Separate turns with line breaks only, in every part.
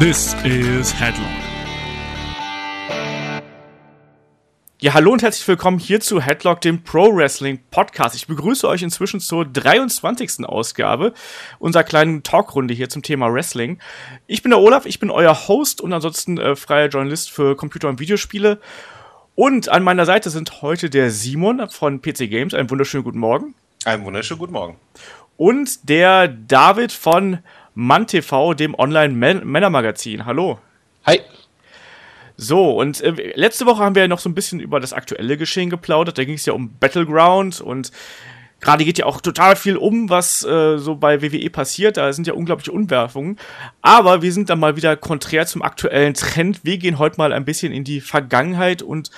This is Headlock.
Ja, hallo und herzlich willkommen hier zu Headlock, dem Pro Wrestling Podcast. Ich begrüße euch inzwischen zur 23. Ausgabe unserer kleinen Talkrunde hier zum Thema Wrestling. Ich bin der Olaf, ich bin euer Host und ansonsten äh, freier Journalist für Computer- und Videospiele. Und an meiner Seite sind heute der Simon von PC Games. Einen wunderschönen guten Morgen.
Einen wunderschönen guten Morgen.
Und der David von MannTV, dem Online-Männermagazin. Hallo.
Hi.
So, und äh, letzte Woche haben wir ja noch so ein bisschen über das aktuelle Geschehen geplaudert. Da ging es ja um Battleground und gerade geht ja auch total viel um, was äh, so bei WWE passiert. Da sind ja unglaubliche Umwerfungen. Aber wir sind dann mal wieder konträr zum aktuellen Trend. Wir gehen heute mal ein bisschen in die Vergangenheit und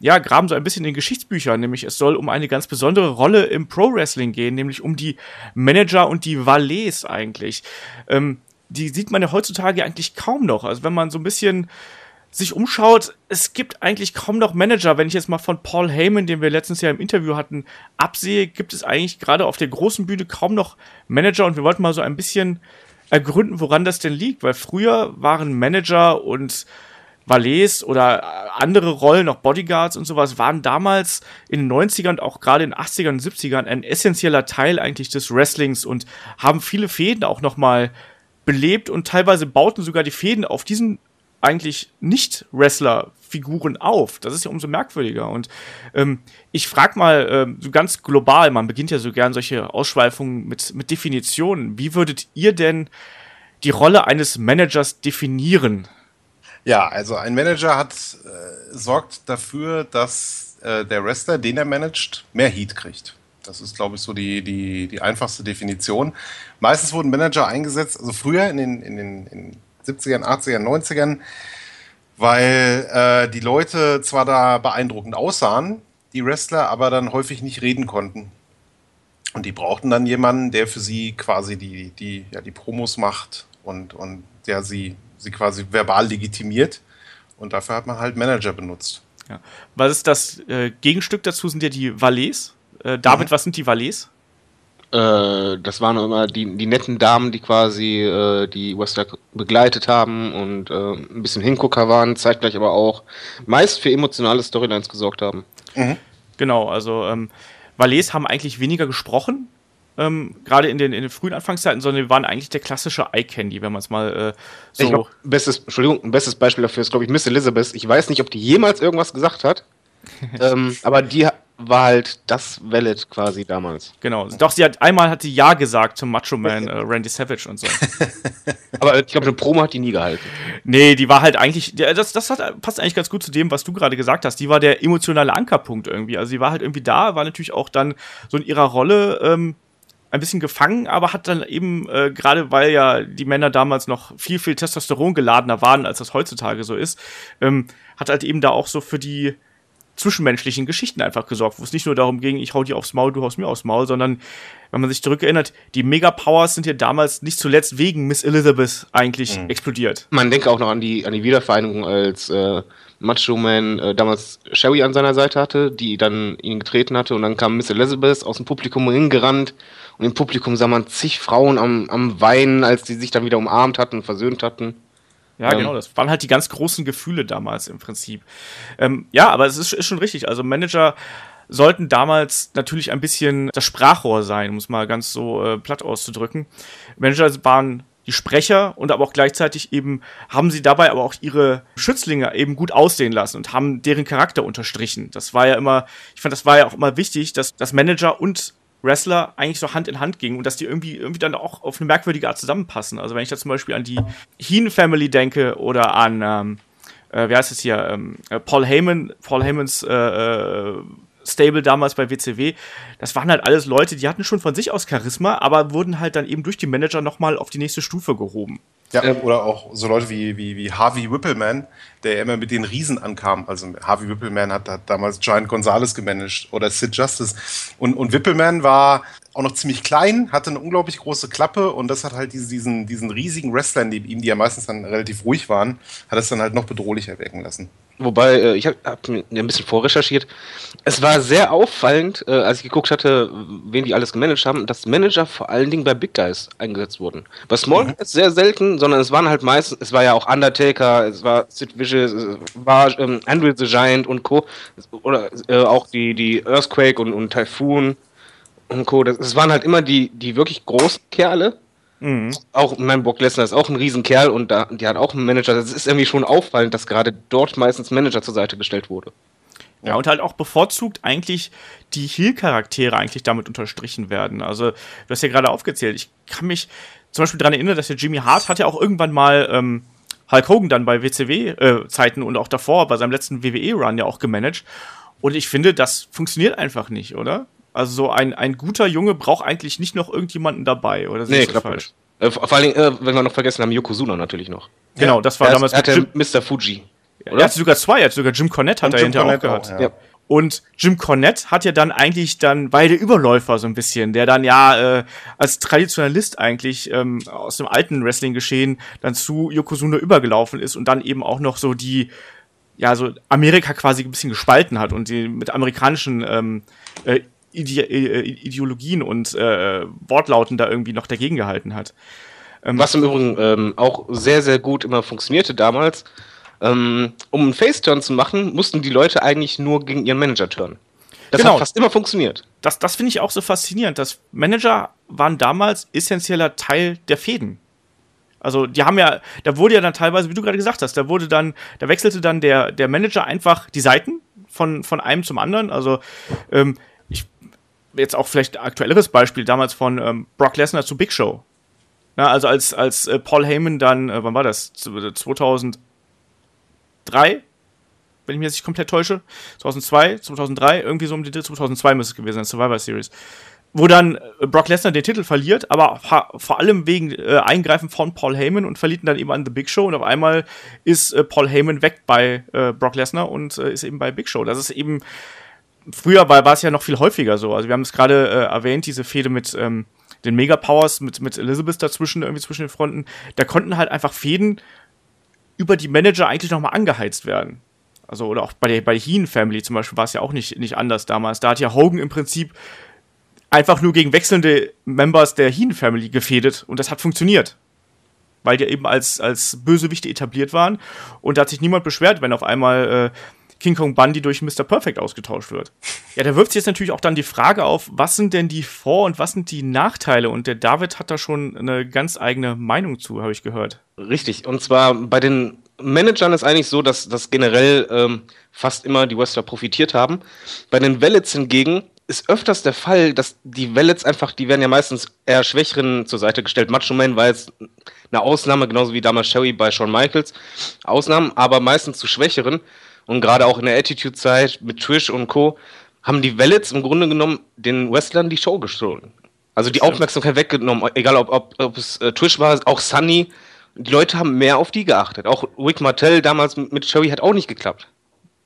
ja, graben so ein bisschen in Geschichtsbüchern, nämlich es soll um eine ganz besondere Rolle im Pro Wrestling gehen, nämlich um die Manager und die Valets eigentlich. Ähm, die sieht man ja heutzutage eigentlich kaum noch. Also wenn man so ein bisschen sich umschaut, es gibt eigentlich kaum noch Manager. Wenn ich jetzt mal von Paul Heyman, den wir letztens ja im Interview hatten, absehe, gibt es eigentlich gerade auf der großen Bühne kaum noch Manager und wir wollten mal so ein bisschen ergründen, woran das denn liegt, weil früher waren Manager und Valets oder äh, andere Rollen, auch Bodyguards und sowas, waren damals in den 90ern und auch gerade in den 80ern und 70ern ein essentieller Teil eigentlich des Wrestlings und haben viele Fäden auch nochmal belebt und teilweise bauten sogar die Fäden auf diesen eigentlich Nicht-Wrestler-Figuren auf. Das ist ja umso merkwürdiger. Und ähm, ich frage mal ähm, so ganz global, man beginnt ja so gern solche Ausschweifungen mit, mit Definitionen. Wie würdet ihr denn die Rolle eines Managers definieren?
Ja, also ein Manager hat, äh, sorgt dafür, dass äh, der Wrestler, den er managt, mehr Heat kriegt. Das ist, glaube ich, so die, die, die einfachste Definition. Meistens wurden Manager eingesetzt, also früher in den, in den in 70ern, 80ern, 90ern, weil äh, die Leute zwar da beeindruckend aussahen, die Wrestler, aber dann häufig nicht reden konnten. Und die brauchten dann jemanden, der für sie quasi die, die, ja, die Promos macht und, und der sie sie quasi verbal legitimiert. Und dafür hat man halt Manager benutzt.
Ja. Was ist das äh, Gegenstück dazu? Sind ja die Valets. Äh, David, mhm. was sind die Valets?
Äh, das waren immer die, die netten Damen, die quasi äh, die Wrestler begleitet haben und äh, ein bisschen Hingucker waren, zeitgleich aber auch meist für emotionale Storylines gesorgt haben.
Mhm. Genau, also ähm, Valets haben eigentlich weniger gesprochen, ähm, gerade in den, in den frühen Anfangszeiten, sondern wir waren eigentlich der klassische Eye Candy, wenn man es mal äh, so.
Glaub, bestes, Entschuldigung, ein bestes Beispiel dafür ist, glaube ich, Miss Elizabeth. Ich weiß nicht, ob die jemals irgendwas gesagt hat, ähm, aber die war halt das Valid quasi damals.
Genau. Doch, sie hat einmal hat sie Ja gesagt zum Macho Man äh, Randy Savage und so.
Aber ich glaube, eine Promo hat die nie gehalten.
Nee, die war halt eigentlich, das, das hat, passt eigentlich ganz gut zu dem, was du gerade gesagt hast. Die war der emotionale Ankerpunkt irgendwie. Also sie war halt irgendwie da, war natürlich auch dann so in ihrer Rolle ähm, ein bisschen gefangen, aber hat dann eben, äh, gerade weil ja die Männer damals noch viel, viel Testosteron geladener waren, als das heutzutage so ist, ähm, hat halt eben da auch so für die zwischenmenschlichen Geschichten einfach gesorgt, wo es nicht nur darum ging, ich hau dir aufs Maul, du haust mir aufs Maul, sondern wenn man sich zurückerinnert, die Megapowers sind ja damals nicht zuletzt wegen Miss Elizabeth eigentlich mhm. explodiert.
Man denke auch noch an die, an die Wiedervereinigung, als äh, Macho Man äh, damals Sherry an seiner Seite hatte, die dann ihn getreten hatte und dann kam Miss Elizabeth aus dem Publikum hingerannt und im Publikum sah man zig Frauen am, am Weinen, als die sich dann wieder umarmt hatten und versöhnt hatten.
Ja, ähm, genau, das waren halt die ganz großen Gefühle damals im Prinzip. Ähm, ja, aber es ist, ist schon richtig. Also Manager sollten damals natürlich ein bisschen das Sprachrohr sein, um es mal ganz so äh, platt auszudrücken. Manager waren die Sprecher und aber auch gleichzeitig eben haben sie dabei aber auch ihre Schützlinge eben gut aussehen lassen und haben deren Charakter unterstrichen. Das war ja immer, ich fand, das war ja auch immer wichtig, dass das Manager und Wrestler eigentlich so Hand in Hand gingen und dass die irgendwie, irgendwie dann auch auf eine merkwürdige Art zusammenpassen. Also wenn ich da zum Beispiel an die Heen Family denke oder an, ähm, äh, wie heißt es hier, ähm, äh, Paul Heyman, Paul Heymans äh, äh, Stable damals bei WCW, das waren halt alles Leute, die hatten schon von sich aus Charisma, aber wurden halt dann eben durch die Manager nochmal auf die nächste Stufe gehoben.
Ja, ähm, oder auch so Leute wie, wie, wie Harvey Whippleman, der immer mit den Riesen ankam. Also Harvey Whippleman hat, hat damals Giant Gonzalez gemanagt oder Sid Justice. Und, und Whippleman war auch noch ziemlich klein, hatte eine unglaublich große Klappe und das hat halt diesen, diesen riesigen Wrestlern neben ihm, die ja meistens dann relativ ruhig waren, hat es dann halt noch bedrohlicher wirken lassen.
Wobei, äh, ich habe hab mir ein bisschen vorrecherchiert. Es war sehr auffallend, äh, als ich geguckt hatte, wen die alles gemanagt haben, dass Manager vor allen Dingen bei Big Guys eingesetzt wurden. Bei Small mhm. Guys sehr selten, sondern es waren halt meistens, es war ja auch Undertaker, es war Sid Vicious, es war ähm, Andrew the Giant und Co. Oder äh, auch die, die Earthquake und, und Typhoon und Co. Das, das waren halt immer die, die wirklich großen Kerle Mhm. Auch mein Brock Lesnar ist auch ein Riesenkerl und da, die hat auch einen Manager. Das ist irgendwie schon auffallend, dass gerade dort meistens Manager zur Seite gestellt wurde.
Ja, und halt auch bevorzugt eigentlich die Heel-Charaktere eigentlich damit unterstrichen werden. Also, du hast ja gerade aufgezählt. Ich kann mich zum Beispiel daran erinnern, dass der Jimmy Hart hat ja auch irgendwann mal ähm, Hulk Hogan dann bei WCW-Zeiten äh, und auch davor bei seinem letzten WWE-Run ja auch gemanagt. Und ich finde, das funktioniert einfach nicht, oder? Also so ein, ein guter Junge braucht eigentlich nicht noch irgendjemanden dabei, oder
nee, ich falsch? Äh, vor allen Dingen, äh, wenn wir noch vergessen haben, Yokozuna natürlich noch.
Genau, das war
er
damals
er hatte Mr. Fuji.
Oder? Er hatte sogar zwei, er hatte sogar Jim Cornette hat er hinterher auch gehabt. Auch, ja. Und Jim Cornette hat ja dann eigentlich dann, der Überläufer so ein bisschen, der dann ja äh, als Traditionalist eigentlich ähm, aus dem alten Wrestling-Geschehen dann zu Yokozuna übergelaufen ist und dann eben auch noch so die, ja, so Amerika quasi ein bisschen gespalten hat und die mit amerikanischen ähm, äh, Ide äh, Ideologien und äh, Wortlauten da irgendwie noch dagegen gehalten hat.
Ähm, Was im Übrigen ähm, auch sehr, sehr gut immer funktionierte damals. Ähm, um einen Face-Turn zu machen, mussten die Leute eigentlich nur gegen ihren Manager turnen. Das genau. hat fast immer funktioniert.
Das, das finde ich auch so faszinierend. dass Manager waren damals essentieller Teil der Fäden. Also die haben ja, da wurde ja dann teilweise, wie du gerade gesagt hast, da wurde dann, da wechselte dann der, der Manager einfach die Seiten von, von einem zum anderen. Also ähm, jetzt auch vielleicht ein aktuelleres Beispiel, damals von ähm, Brock Lesnar zu Big Show. Na, also als, als äh, Paul Heyman dann, äh, wann war das? 2003? Wenn ich mich jetzt nicht komplett täusche. 2002, 2003, irgendwie so um die 2002 müsste es gewesen sein, Survivor Series. Wo dann äh, Brock Lesnar den Titel verliert, aber vor allem wegen äh, Eingreifen von Paul Heyman und verliert ihn dann eben an The Big Show und auf einmal ist äh, Paul Heyman weg bei äh, Brock Lesnar und äh, ist eben bei Big Show. Das ist eben früher war, war es ja noch viel häufiger so. Also wir haben es gerade äh, erwähnt, diese Fehde mit ähm, den Mega Powers, mit, mit Elizabeth dazwischen, irgendwie zwischen den Fronten. Da konnten halt einfach Fäden über die Manager eigentlich nochmal angeheizt werden. Also, oder auch bei der, bei Heen Family zum Beispiel war es ja auch nicht, nicht anders damals. Da hat ja Hogan im Prinzip einfach nur gegen wechselnde Members der Heen Family gefädet und das hat funktioniert. Weil die eben als, als Bösewichte etabliert waren und da hat sich niemand beschwert, wenn auf einmal äh, King Kong Bundy durch Mr. Perfect ausgetauscht wird. Ja, da wirft sich jetzt natürlich auch dann die Frage auf, was sind denn die Vor- und was sind die Nachteile? Und der David hat da schon eine ganz eigene Meinung zu, habe ich gehört.
Richtig. Und zwar bei den Managern ist eigentlich so, dass, dass generell ähm, fast immer die Wrestler profitiert haben. Bei den Wallets hingegen ist öfters der Fall, dass die Wallets einfach, die werden ja meistens eher Schwächeren zur Seite gestellt. Macho Man war jetzt eine Ausnahme, genauso wie damals Sherry bei Shawn Michaels. Ausnahmen, aber meistens zu Schwächeren und gerade auch in der Attitude-Zeit mit Trish und Co. haben die Wellets im Grunde genommen den Wrestlern die Show gestohlen. Also die Aufmerksamkeit weggenommen, egal ob, ob, ob es äh, Trish war, auch Sunny. Die Leute haben mehr auf die geachtet. Auch Rick Martell damals mit Sherry hat auch nicht geklappt.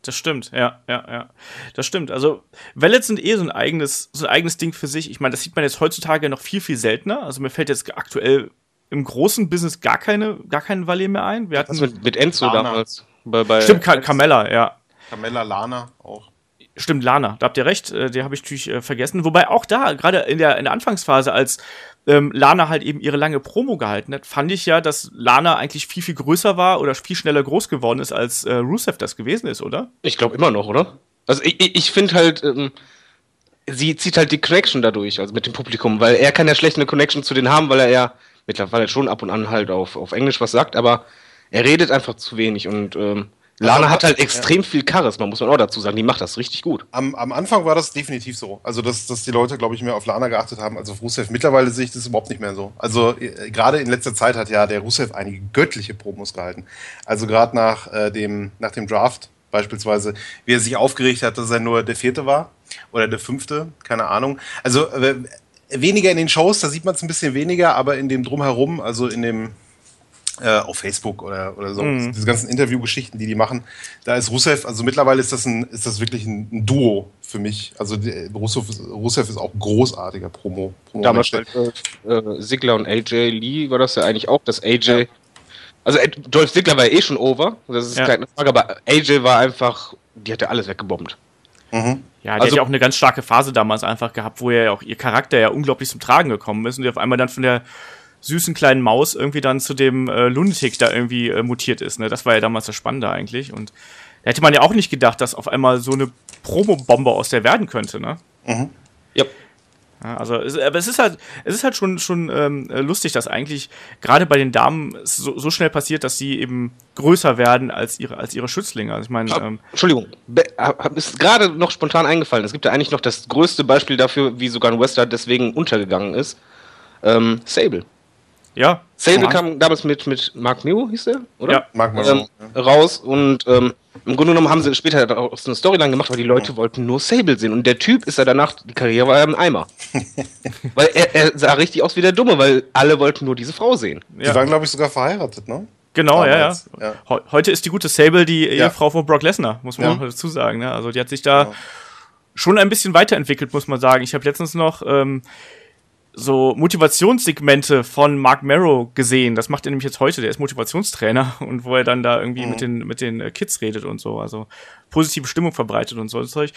Das stimmt, ja, ja, ja. Das stimmt. Also Wellets sind eh so ein eigenes, so ein eigenes Ding für sich. Ich meine, das sieht man jetzt heutzutage noch viel, viel seltener. Also mir fällt jetzt aktuell im großen Business gar keine, gar keinen Valet mehr ein.
Wir hatten Was mit, mit Enzo Lana. damals.
Bei, bei Stimmt, Ka Carmella, ja.
Carmella Lana auch.
Stimmt, Lana, da habt ihr recht, äh, die habe ich natürlich äh, vergessen. Wobei auch da, gerade in der, in der Anfangsphase, als ähm, Lana halt eben ihre lange Promo gehalten hat, fand ich ja, dass Lana eigentlich viel, viel größer war oder viel schneller groß geworden ist, als äh, Rusev das gewesen ist, oder?
Ich glaube immer noch, oder? Also ich, ich, ich finde halt, ähm, sie zieht halt die Connection dadurch, also mit dem Publikum, weil er kann ja schlecht eine Connection zu denen haben, weil er ja mittlerweile schon ab und an halt auf, auf Englisch was sagt, aber er redet einfach zu wenig und ähm, Lana hat halt extrem ja. viel Charisma, muss man auch dazu sagen. Die macht das richtig gut.
Am, am Anfang war das definitiv so. Also, dass, dass die Leute, glaube ich, mehr auf Lana geachtet haben als auf Rusev. Mittlerweile sehe ich das überhaupt nicht mehr so. Also, äh, gerade in letzter Zeit hat ja der Rusev einige göttliche Promos gehalten. Also, gerade nach, äh, dem, nach dem Draft beispielsweise, wie er sich aufgeregt hat, dass er nur der Vierte war oder der Fünfte, keine Ahnung. Also, äh, weniger in den Shows, da sieht man es ein bisschen weniger, aber in dem Drumherum, also in dem äh, auf Facebook oder, oder so, mhm. diese ganzen Interviewgeschichten, die die machen, da ist Rusev, also mittlerweile ist das, ein, ist das wirklich ein, ein Duo für mich. Also die, Rusev, Rusev ist auch großartiger Promo.
Promo Damals halt, äh, Sigler und AJ Lee war das ja eigentlich auch, dass AJ ja. Also äh, Dolph Ziggler war ja eh schon over, das ist
Ja.
keine Frage, aber AJ war einfach, die hatte alles weggebombt.
Mhm.
Ja, die
Also-
hat ja auch eine ganz starke Phase damals einfach gehabt, wo ja auch ihr Charakter ja unglaublich zum Tragen gekommen ist und die auf einmal dann von der süßen kleinen Maus irgendwie dann zu dem äh, Lunatic da irgendwie äh, mutiert ist. Ne? Das war ja damals das Spannende eigentlich. Und da hätte man ja auch nicht gedacht, dass auf einmal so eine Promo-Bombe aus der werden könnte, ne?
Ja.
Ja, also, es, aber es ist halt, es ist halt schon, schon ähm, äh, lustig, dass eigentlich gerade bei den Damen es so, so schnell passiert, dass sie eben größer werden als ihre, als ihre Schützlinge. Also ich meine, ähm,
Entschuldigung, Be ist gerade noch spontan eingefallen. Es gibt ja eigentlich noch das größte Beispiel dafür, wie sogar ein Wrestler deswegen untergegangen ist. Ähm, Sable.
Ja.
Sable
Ja.
kam damals mit, mit Mark New, hieß der, oder?
Ja.
Mag man
ähm,
so.
raus und ähm, im Grunde genommen haben sie später daraus eine Storyline gemacht, weil die Leute wollten nur Sable sehen und der Typ ist ja danach, die Karriere war ja im Eimer. weil er, er sah richtig aus wie der Dumme, weil alle wollten nur diese Frau sehen.
Die
ja.
waren, glaube ich, sogar verheiratet, ne?
Genau, ja, ja.
Damals, ja.
Heu- Heute ist die gute Sable die
Ja.
Ehefrau von Brock Lesnar, muss man
Ja.
auch dazu sagen. Ne? Also die hat sich da
Ja.
schon ein bisschen weiterentwickelt, muss man sagen. Ich habe letztens noch ähm, so Motivationssegmente von Mark Marrow gesehen. Das macht er nämlich jetzt heute. Der ist Motivationstrainer und wo er dann da irgendwie mit den mit den äh, Kids redet und so. Also positive Stimmung verbreitet und so Zeug.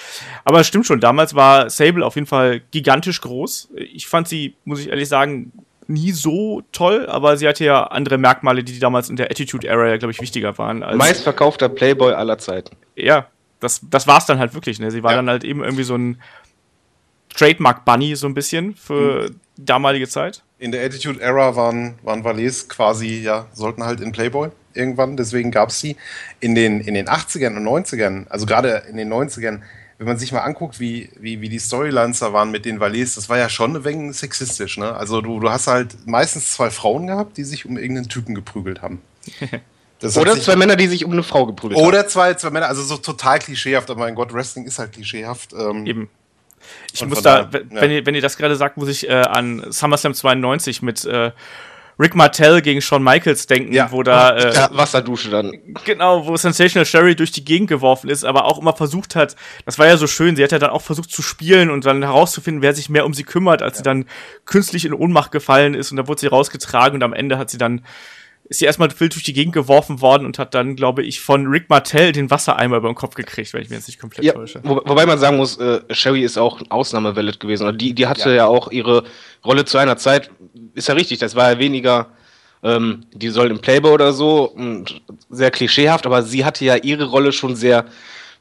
Aber es stimmt schon. Damals war Sable auf jeden Fall gigantisch groß. Ich fand sie, muss ich ehrlich sagen, nie so toll, aber sie hatte ja andere Merkmale, die damals in der Attitude Era glaube ich, wichtiger waren. Als,
Meistverkaufter Playboy aller Zeiten.
ja, das, das war's dann halt wirklich. Ne? Sie war
Ja.
dann halt eben irgendwie so ein Trademark-Bunny so ein bisschen für die damalige Zeit.
In der Attitude Era waren, waren Valets quasi, ja, sollten halt in Playboy irgendwann, deswegen gab es die. In den, in den 80ern und 90ern, also gerade in den 90ern, wenn man sich mal anguckt, wie, wie, wie die Storylines da waren mit den Valets, das war ja schon ein wenig sexistisch, ne? Also du, du hast halt meistens zwei Frauen gehabt, die sich um irgendeinen Typen geprügelt haben.
Oder
sich-
zwei Männer, die sich um eine Frau geprügelt haben.
oder zwei, zwei Männer, also so total klischeehaft, aber mein Gott, Wrestling ist halt klischeehaft. Ähm,
Eben. Ich
Und
muss da, wenn,
ja.
wenn, ihr, wenn ihr das gerade sagt, muss ich äh, an SummerSlam 92 mit äh, Rick Martell gegen Shawn Michaels denken,
Ja.
wo da äh,
Ja, Wasserdusche dann.
Genau, wo Sensational Sherry durch die Gegend geworfen ist, aber auch immer versucht hat, das war ja so schön, sie hat ja dann auch versucht zu spielen und dann herauszufinden, wer sich mehr um sie kümmert, als sie dann künstlich in Ohnmacht gefallen ist und da wurde sie rausgetragen und am Ende hat sie dann, ist sie erstmal wild durch die Gegend geworfen worden und hat dann, glaube ich, von Rick Martell den Wassereimer über den Kopf gekriegt, wenn ich mich jetzt nicht komplett
Ja,
täusche.
wo, wobei man sagen muss, äh, Sherry ist auch ein Ausnahmevalid gewesen. Und die, die hatte
Ja.
ja. auch ihre Rolle zu einer Zeit, ist ja richtig, das war ja weniger, ähm, die soll im Playboy oder so, und sehr klischeehaft, aber sie hatte ja ihre Rolle schon sehr,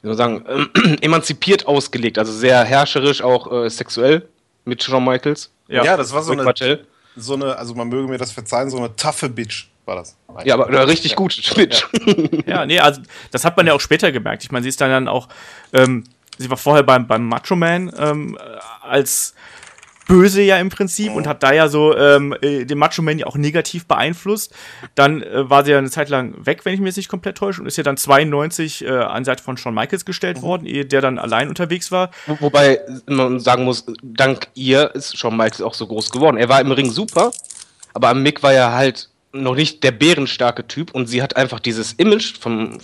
wie soll man sagen, ähm, emanzipiert ausgelegt, also sehr herrscherisch, auch äh, sexuell mit Shawn Michaels.
ja. das war so
Rick
eine,
Martell.
so eine, also man möge mir das verzeihen, so eine taffe Bitch war das.
Ja, aber äh, richtig gut, Bitch.
Ja, nee, also das hat man ja auch später gemerkt. Ich meine, sie ist dann, dann auch, ähm, sie war vorher beim, beim Macho Man ähm, äh, als böse ja im Prinzip und hat da ja so ähm, äh, den Macho Man ja auch negativ beeinflusst. Dann äh, war sie ja eine Zeit lang weg, wenn ich mich jetzt nicht komplett täusche, und ist ja dann 92 äh, an Seite von Shawn Michaels gestellt worden, ehe der dann allein unterwegs war.
Wo- Wobei man sagen muss, dank ihr ist Shawn Michaels auch so groß geworden. Er war im Ring super, aber am Mick war er halt noch nicht der bärenstarke Typ und sie hat einfach dieses Image vom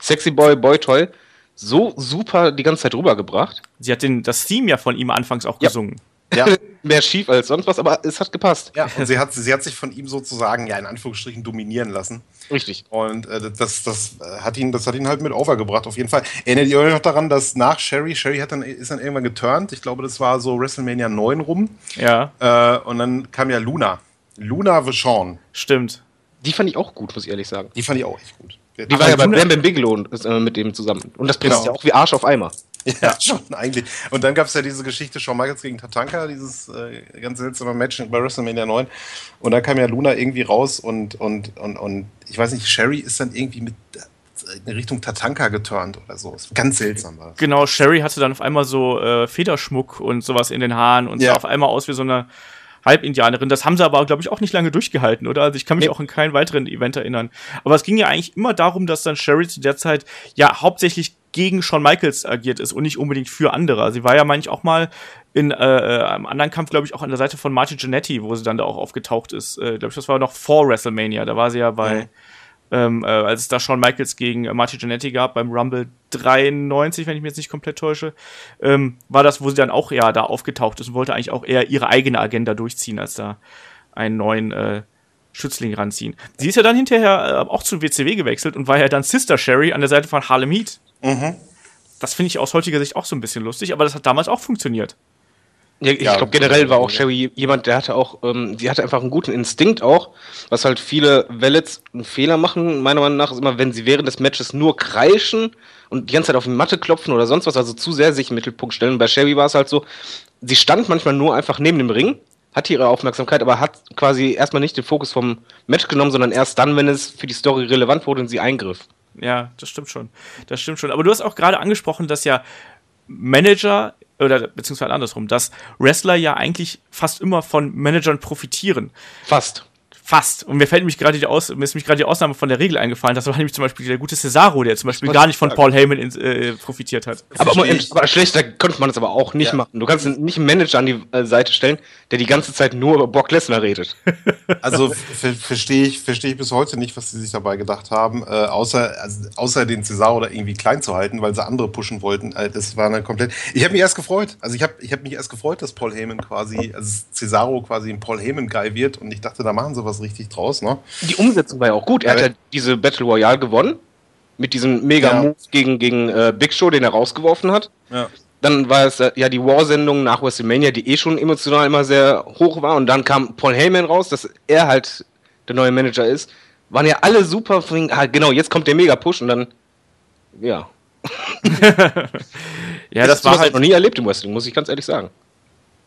Sexy Boy, Boy Toy so super die ganze Zeit rübergebracht.
Sie hat den, das Theme ja von ihm anfangs auch
Ja.
gesungen.
Ja,
Mehr schief als sonst was, aber es hat gepasst.
ja. Und sie hat, sie hat sich von ihm sozusagen, ja, in Anführungsstrichen dominieren lassen.
Richtig.
Und äh, das, das, äh, hat ihn, das hat ihn halt mit overgebracht, auf jeden Fall. Erinnert ihr euch noch daran, dass nach Sherry, Sherry hat dann, ist dann irgendwann geturnt, ich glaube, das war so WrestleMania 9 rum,
Ja,
äh, und dann kam ja Luna. Luna Vachon.
stimmt.
Die fand ich auch gut, muss ich ehrlich sagen.
Die fand ich auch echt gut.
Die war ja bei Bam Bam Bigelow äh, mit dem zusammen. Und das passt
Genau.
ja auch wie Arsch auf Eimer.
Ja, schon, eigentlich. Und dann gab es ja diese Geschichte Shawn Michaels gegen Tatanka, dieses äh, ganz seltsame Match bei WrestleMania 9. Und dann kam ja Luna irgendwie raus und, und, und, und ich weiß nicht, Sherry ist dann irgendwie mit äh, in Richtung Tatanka geturnt oder so. Ist ganz seltsam war das.
Genau, Sherry hatte dann auf einmal so äh, Federschmuck und sowas in den Haaren und
Ja.
sah auf einmal aus wie so eine Halbindianerin. Das haben sie aber, glaube ich, auch nicht lange durchgehalten, oder? Also ich kann mich
Nee.
auch an keinen weiteren Event erinnern. Aber es ging ja eigentlich immer darum, dass dann Sherry zu der Zeit ja hauptsächlich gegen Shawn Michaels agiert ist und nicht unbedingt für andere. Sie war ja, meine ich, auch mal in äh, einem anderen Kampf, glaube ich, auch an der Seite von Martin Jannetty, wo sie dann da auch aufgetaucht ist. Äh, glaube ich, das war noch vor WrestleMania. Da war sie ja bei,
Mhm.
Ähm, äh, als es da Shawn Michaels gegen äh, Martin Jannetty gab, beim Rumble 93, wenn ich mich jetzt nicht komplett täusche, ähm, war das, wo sie dann auch ja da aufgetaucht ist und wollte eigentlich auch eher ihre eigene Agenda durchziehen, als da einen neuen äh, Schützling ranziehen. Sie ist ja dann hinterher äh, auch zu WCW gewechselt und war ja dann Sister Sherry an der Seite von Harlem Heat. Mhm. Das finde ich aus heutiger Sicht auch so ein bisschen lustig, aber das hat damals auch funktioniert.
Ja, ich ja, glaube generell war auch Sherry jemand, der hatte auch, ähm, die hatte einfach einen guten Instinkt auch, was halt viele Wellets einen Fehler machen, meiner Meinung nach, ist immer, wenn sie während des Matches nur kreischen und die ganze Zeit auf die Matte klopfen oder sonst was, also zu sehr sich im Mittelpunkt stellen. Bei Sherry war es halt so, sie stand manchmal nur einfach neben dem Ring, hatte ihre Aufmerksamkeit, aber hat quasi erstmal nicht den Fokus vom Match genommen, sondern erst dann, wenn es für die Story relevant wurde und sie eingriff.
Ja, das stimmt schon. Das stimmt schon. Aber du hast auch gerade angesprochen, dass ja Manager oder beziehungsweise andersrum, dass Wrestler ja eigentlich fast immer von Managern profitieren.
Fast.
Fast. Und mir fällt nämlich gerade die Aus mir ist mich gerade die Ausnahme von der Regel eingefallen. Das war nämlich zum Beispiel der gute Cesaro, der zum Beispiel gar nicht von Paul Heyman in, äh, profitiert hat.
Aber, aber schlechter könnte man das aber auch nicht ja. machen. Du kannst nicht einen Manager an die äh, Seite stellen, der die ganze Zeit nur über Brock Lesnar redet.
Also verstehe ich, verstehe ich bis heute nicht, was sie sich dabei gedacht haben, äh, außer, also, außer den Cesaro da irgendwie klein zu halten, weil sie andere pushen wollten. Äh, das war eine komplett. Ich habe mich erst gefreut. Also ich habe ich hab mich erst gefreut, dass Paul Heyman quasi, also Cesaro quasi ein Paul Heyman-Guy wird und ich dachte, da machen sie was richtig draus, ne?
Die Umsetzung war ja auch gut. Er hat ja diese Battle Royale gewonnen. Mit diesem Mega-Move ja. gegen, gegen äh, Big Show, den er rausgeworfen hat. Ja. Dann war es äh, ja die War-Sendung nach WrestleMania, die eh schon emotional immer sehr hoch war. Und dann kam Paul Heyman raus, dass er halt der neue Manager ist. Waren ja alle super. Ah, genau, jetzt kommt der Mega-Push und dann. Ja.
ja, das, das war halt
noch nie erlebt im Wrestling, muss ich ganz ehrlich sagen.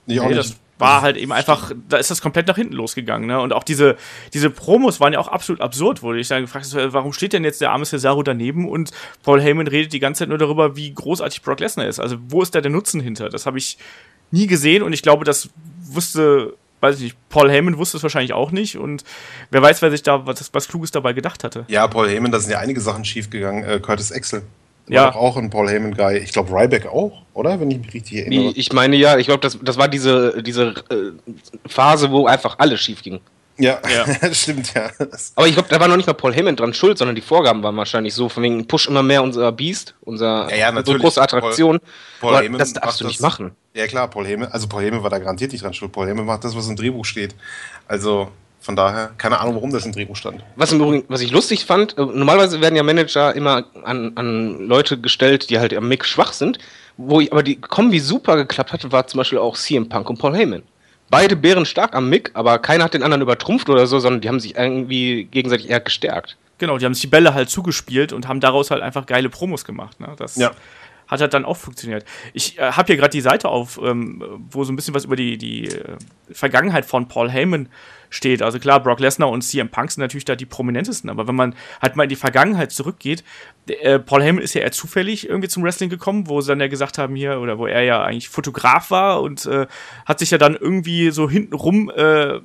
Nee, nee, das war halt eben einfach, da ist das komplett nach hinten losgegangen, ne? Und auch diese, diese Promos waren ja auch absolut absurd, wurde ich dann gefragt, warum steht denn jetzt der arme Cesaro daneben und Paul Heyman redet die ganze Zeit nur darüber, wie großartig Brock Lesnar ist. Also, wo ist da der Nutzen hinter? Das habe ich nie gesehen und ich glaube, das wusste, weiß ich nicht, Paul Heyman wusste es wahrscheinlich auch nicht und wer weiß, wer sich da was, was Kluges dabei gedacht hatte.
Ja, Paul Heyman, da sind ja einige Sachen schiefgegangen. Äh, Curtis Axel ja. auch ein Paul Heyman-Guy. Ich glaube, Ryback auch, oder? Wenn ich mich richtig erinnere.
Ich meine ja, ich glaube, das, das war diese, diese äh, Phase, wo einfach alles schief ging.
Ja, ja. stimmt, ja.
Aber ich glaube, da war noch nicht mal Paul Heyman dran schuld, sondern die Vorgaben waren wahrscheinlich so, von wegen Push immer mehr unser Beast, unser,
ja, ja,
unsere große Attraktion.
Paul, Paul Heyman das darfst du nicht das, machen. Ja klar, Paul Heyman, also Paul Heyman war da garantiert nicht dran schuld. Paul Heyman macht das, was im Drehbuch steht. Also von daher, keine Ahnung, warum das im Drehbuch stand.
Was, im Übrigen, was ich lustig fand, äh, normalerweise werden ja Manager immer an, an Leute gestellt, die halt am Mick schwach sind. Wo ich aber die Kombi super geklappt hatte, war zum Beispiel auch CM Punk und Paul Heyman. Beide Bären stark am Mick, aber keiner hat den anderen übertrumpft oder so, sondern die haben sich irgendwie gegenseitig eher gestärkt.
Genau, die haben sich die Bälle halt zugespielt und haben daraus halt einfach geile Promos gemacht. Ne? Das ja. hat halt dann auch funktioniert. Ich äh, habe hier gerade die Seite auf, ähm, wo so ein bisschen was über die, die äh, Vergangenheit von Paul Heyman steht. Also klar, Brock Lesnar und CM Punk sind natürlich da die prominentesten, aber wenn man halt mal in die Vergangenheit zurückgeht, äh, Paul Heyman ist ja eher zufällig irgendwie zum Wrestling gekommen, wo sie dann ja gesagt haben hier, oder wo er ja eigentlich Fotograf war und äh, hat sich ja dann irgendwie so hintenrum äh,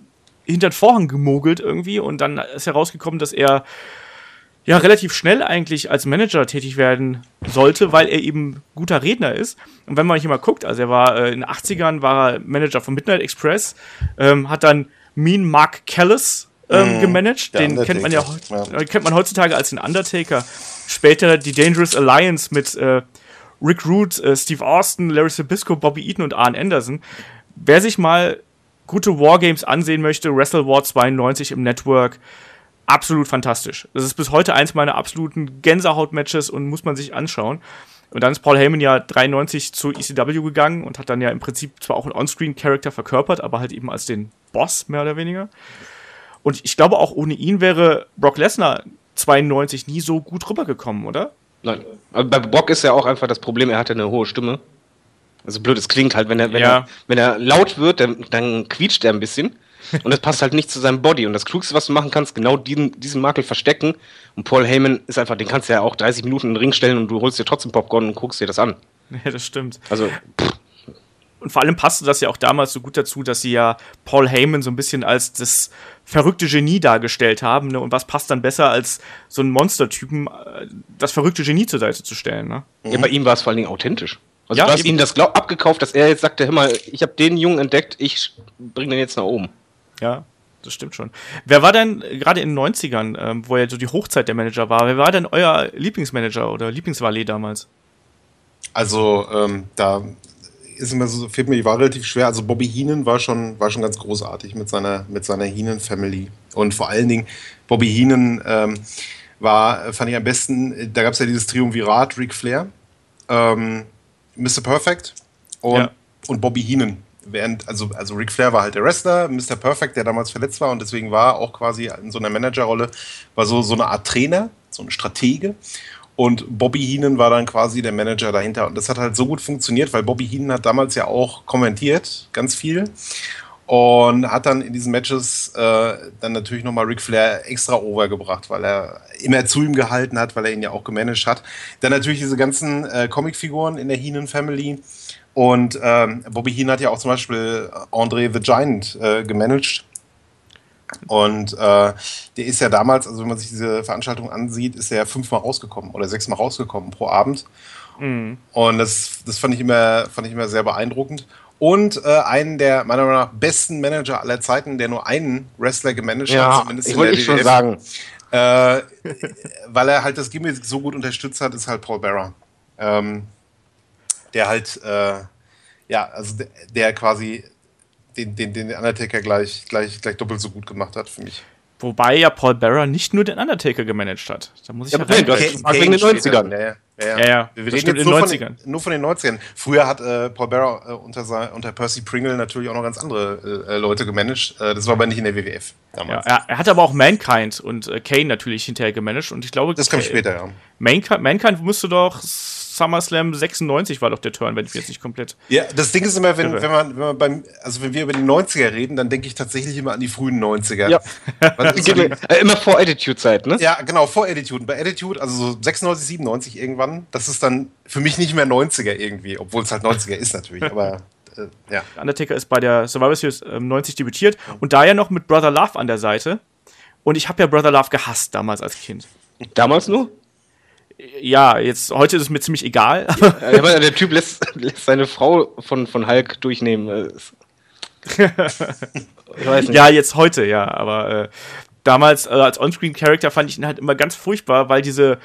hinter den Vorhang gemogelt irgendwie und dann ist herausgekommen, dass er ja relativ schnell eigentlich als Manager tätig werden sollte, weil er eben guter Redner ist. Und wenn man hier mal guckt, also er war äh, in den 80ern war er Manager von Midnight Express, ähm, hat dann Mean Mark Callis ähm, mm, gemanagt. Den kennt man ja, ja, kennt man heutzutage als den Undertaker. Später die Dangerous Alliance mit äh, Rick Root, äh, Steve Austin, Larry Sabisco, Bobby Eaton und Arn Anderson. Wer sich mal gute Wargames ansehen möchte, Wrestle War 92 im Network, absolut fantastisch. Das ist bis heute eins meiner absoluten Gänsehaut-Matches und muss man sich anschauen. Und dann ist Paul Heyman ja 93 zu ECW gegangen und hat dann ja im Prinzip zwar auch einen On-Screen-Charakter verkörpert, aber halt eben als den Boss, mehr oder weniger. Und ich glaube, auch ohne ihn wäre Brock Lesnar 92 nie so gut rübergekommen, oder?
Nein. Aber bei Brock ist ja auch einfach das Problem, er hatte eine hohe Stimme. Also blöd, es klingt halt, wenn er, wenn ja. er, wenn er laut wird, dann, dann quietscht er ein bisschen. Und das passt halt nicht zu seinem Body. Und das Klugste, was du machen kannst, genau diesen, diesen Makel verstecken. Und Paul Heyman ist einfach, den kannst du ja auch 30 Minuten in den Ring stellen und du holst dir trotzdem Popcorn und guckst dir das an.
Ja, das stimmt.
Also, pff.
Und vor allem passte das ja auch damals so gut dazu, dass sie ja Paul Heyman so ein bisschen als das verrückte Genie dargestellt haben. Ne? Und was passt dann besser, als so einen Monstertypen äh, das verrückte Genie zur Seite zu stellen? Ne?
Ja, bei ihm war es vor allen Dingen authentisch. Also ja, du hast ihm das glaub, abgekauft, dass er jetzt sagte, hör mal, ich habe den Jungen entdeckt, ich bringe den jetzt nach oben.
Ja, das stimmt schon. Wer war denn gerade in den 90ern, ähm, wo ja so die Hochzeit der Manager war, wer war denn euer Lieblingsmanager oder Lieblingsvalet damals?
Also, ähm, da ist immer so, fehlt mir die Wahl relativ schwer. Also Bobby Heenan war schon, war schon ganz großartig mit seiner, mit seiner Heenan-Family. Und vor allen Dingen, Bobby Heenan ähm, war, fand ich am besten, da gab es ja dieses Triumvirat, Ric Flair, ähm, Mr. Perfect und, ja. und Bobby Heenan. Während, also, also Ric Flair war halt der Wrestler, Mr. Perfect, der damals verletzt war und deswegen war auch quasi in so einer Managerrolle, war so, so eine Art Trainer, so ein Stratege. Und Bobby Heenan war dann quasi der Manager dahinter. Und das hat halt so gut funktioniert, weil Bobby Heenan hat damals ja auch kommentiert, ganz viel. Und hat dann in diesen Matches äh, dann natürlich nochmal Ric Flair extra overgebracht, weil er immer zu ihm gehalten hat, weil er ihn ja auch gemanagt hat. Dann natürlich diese ganzen äh, Comicfiguren in der Heenan Family. Und ähm, Bobby Heenan hat ja auch zum Beispiel Andre the Giant äh, gemanagt. Und äh, der ist ja damals, also wenn man sich diese Veranstaltung ansieht, ist er ja fünfmal rausgekommen oder sechsmal rausgekommen pro Abend. Mhm. Und das, das fand, ich immer, fand ich immer sehr beeindruckend. Und äh, einen der meiner Meinung nach besten Manager aller Zeiten, der nur einen Wrestler gemanagt
ja,
hat,
zumindest ich wollte ich schon sagen.
Äh, weil er halt das Gimmick so gut unterstützt hat, ist halt Paul Bearer. Ähm, der halt, äh, ja, also der, der quasi den, den, den Undertaker gleich, gleich, gleich doppelt so gut gemacht hat für mich.
Wobei ja Paul Bearer nicht nur den Undertaker gemanagt hat. Da muss ich ja, ja
rein. wegen den 90ern.
Ja, ja. Ja, ja. ja, Wir reden jetzt nur von, den, nur von, den 90ern. Früher hat äh, Paul Bearer äh, unter, unter Percy Pringle natürlich auch noch ganz andere äh, Leute gemanagt. Äh, das war aber nicht in der WWF
damals. Ja, er, er hat aber auch Mankind und äh, Kane natürlich hinterher gemanagt. Und ich glaube,
das kam später, ja.
Mankind, Mankind müsste doch SummerSlam 96 war doch der Turn, wenn ich jetzt nicht komplett.
Ja, das Ding ist immer, wenn, wenn, man, wenn man beim, also wenn wir über die 90er reden, dann denke ich tatsächlich immer an die frühen 90er. Ja.
so äh, immer vor Attitude-Zeit, ne?
Ja, genau, vor Attitude. Bei Attitude, also so 96, 97 irgendwann, das ist dann für mich nicht mehr 90er irgendwie, obwohl es halt 90er ist natürlich, aber. Äh, ja.
Undertaker ist bei der Survivor Series äh, 90 debütiert und da ja noch mit Brother Love an der Seite. Und ich habe ja Brother Love gehasst damals als Kind.
Damals nur?
Ja, jetzt heute ist es mir ziemlich egal.
Ja, aber der Typ lässt, lässt seine Frau von, von Hulk durchnehmen.
ich weiß nicht. Ja, jetzt heute, ja, aber äh, damals äh, als Onscreen-Character fand ich ihn halt immer ganz furchtbar, weil diese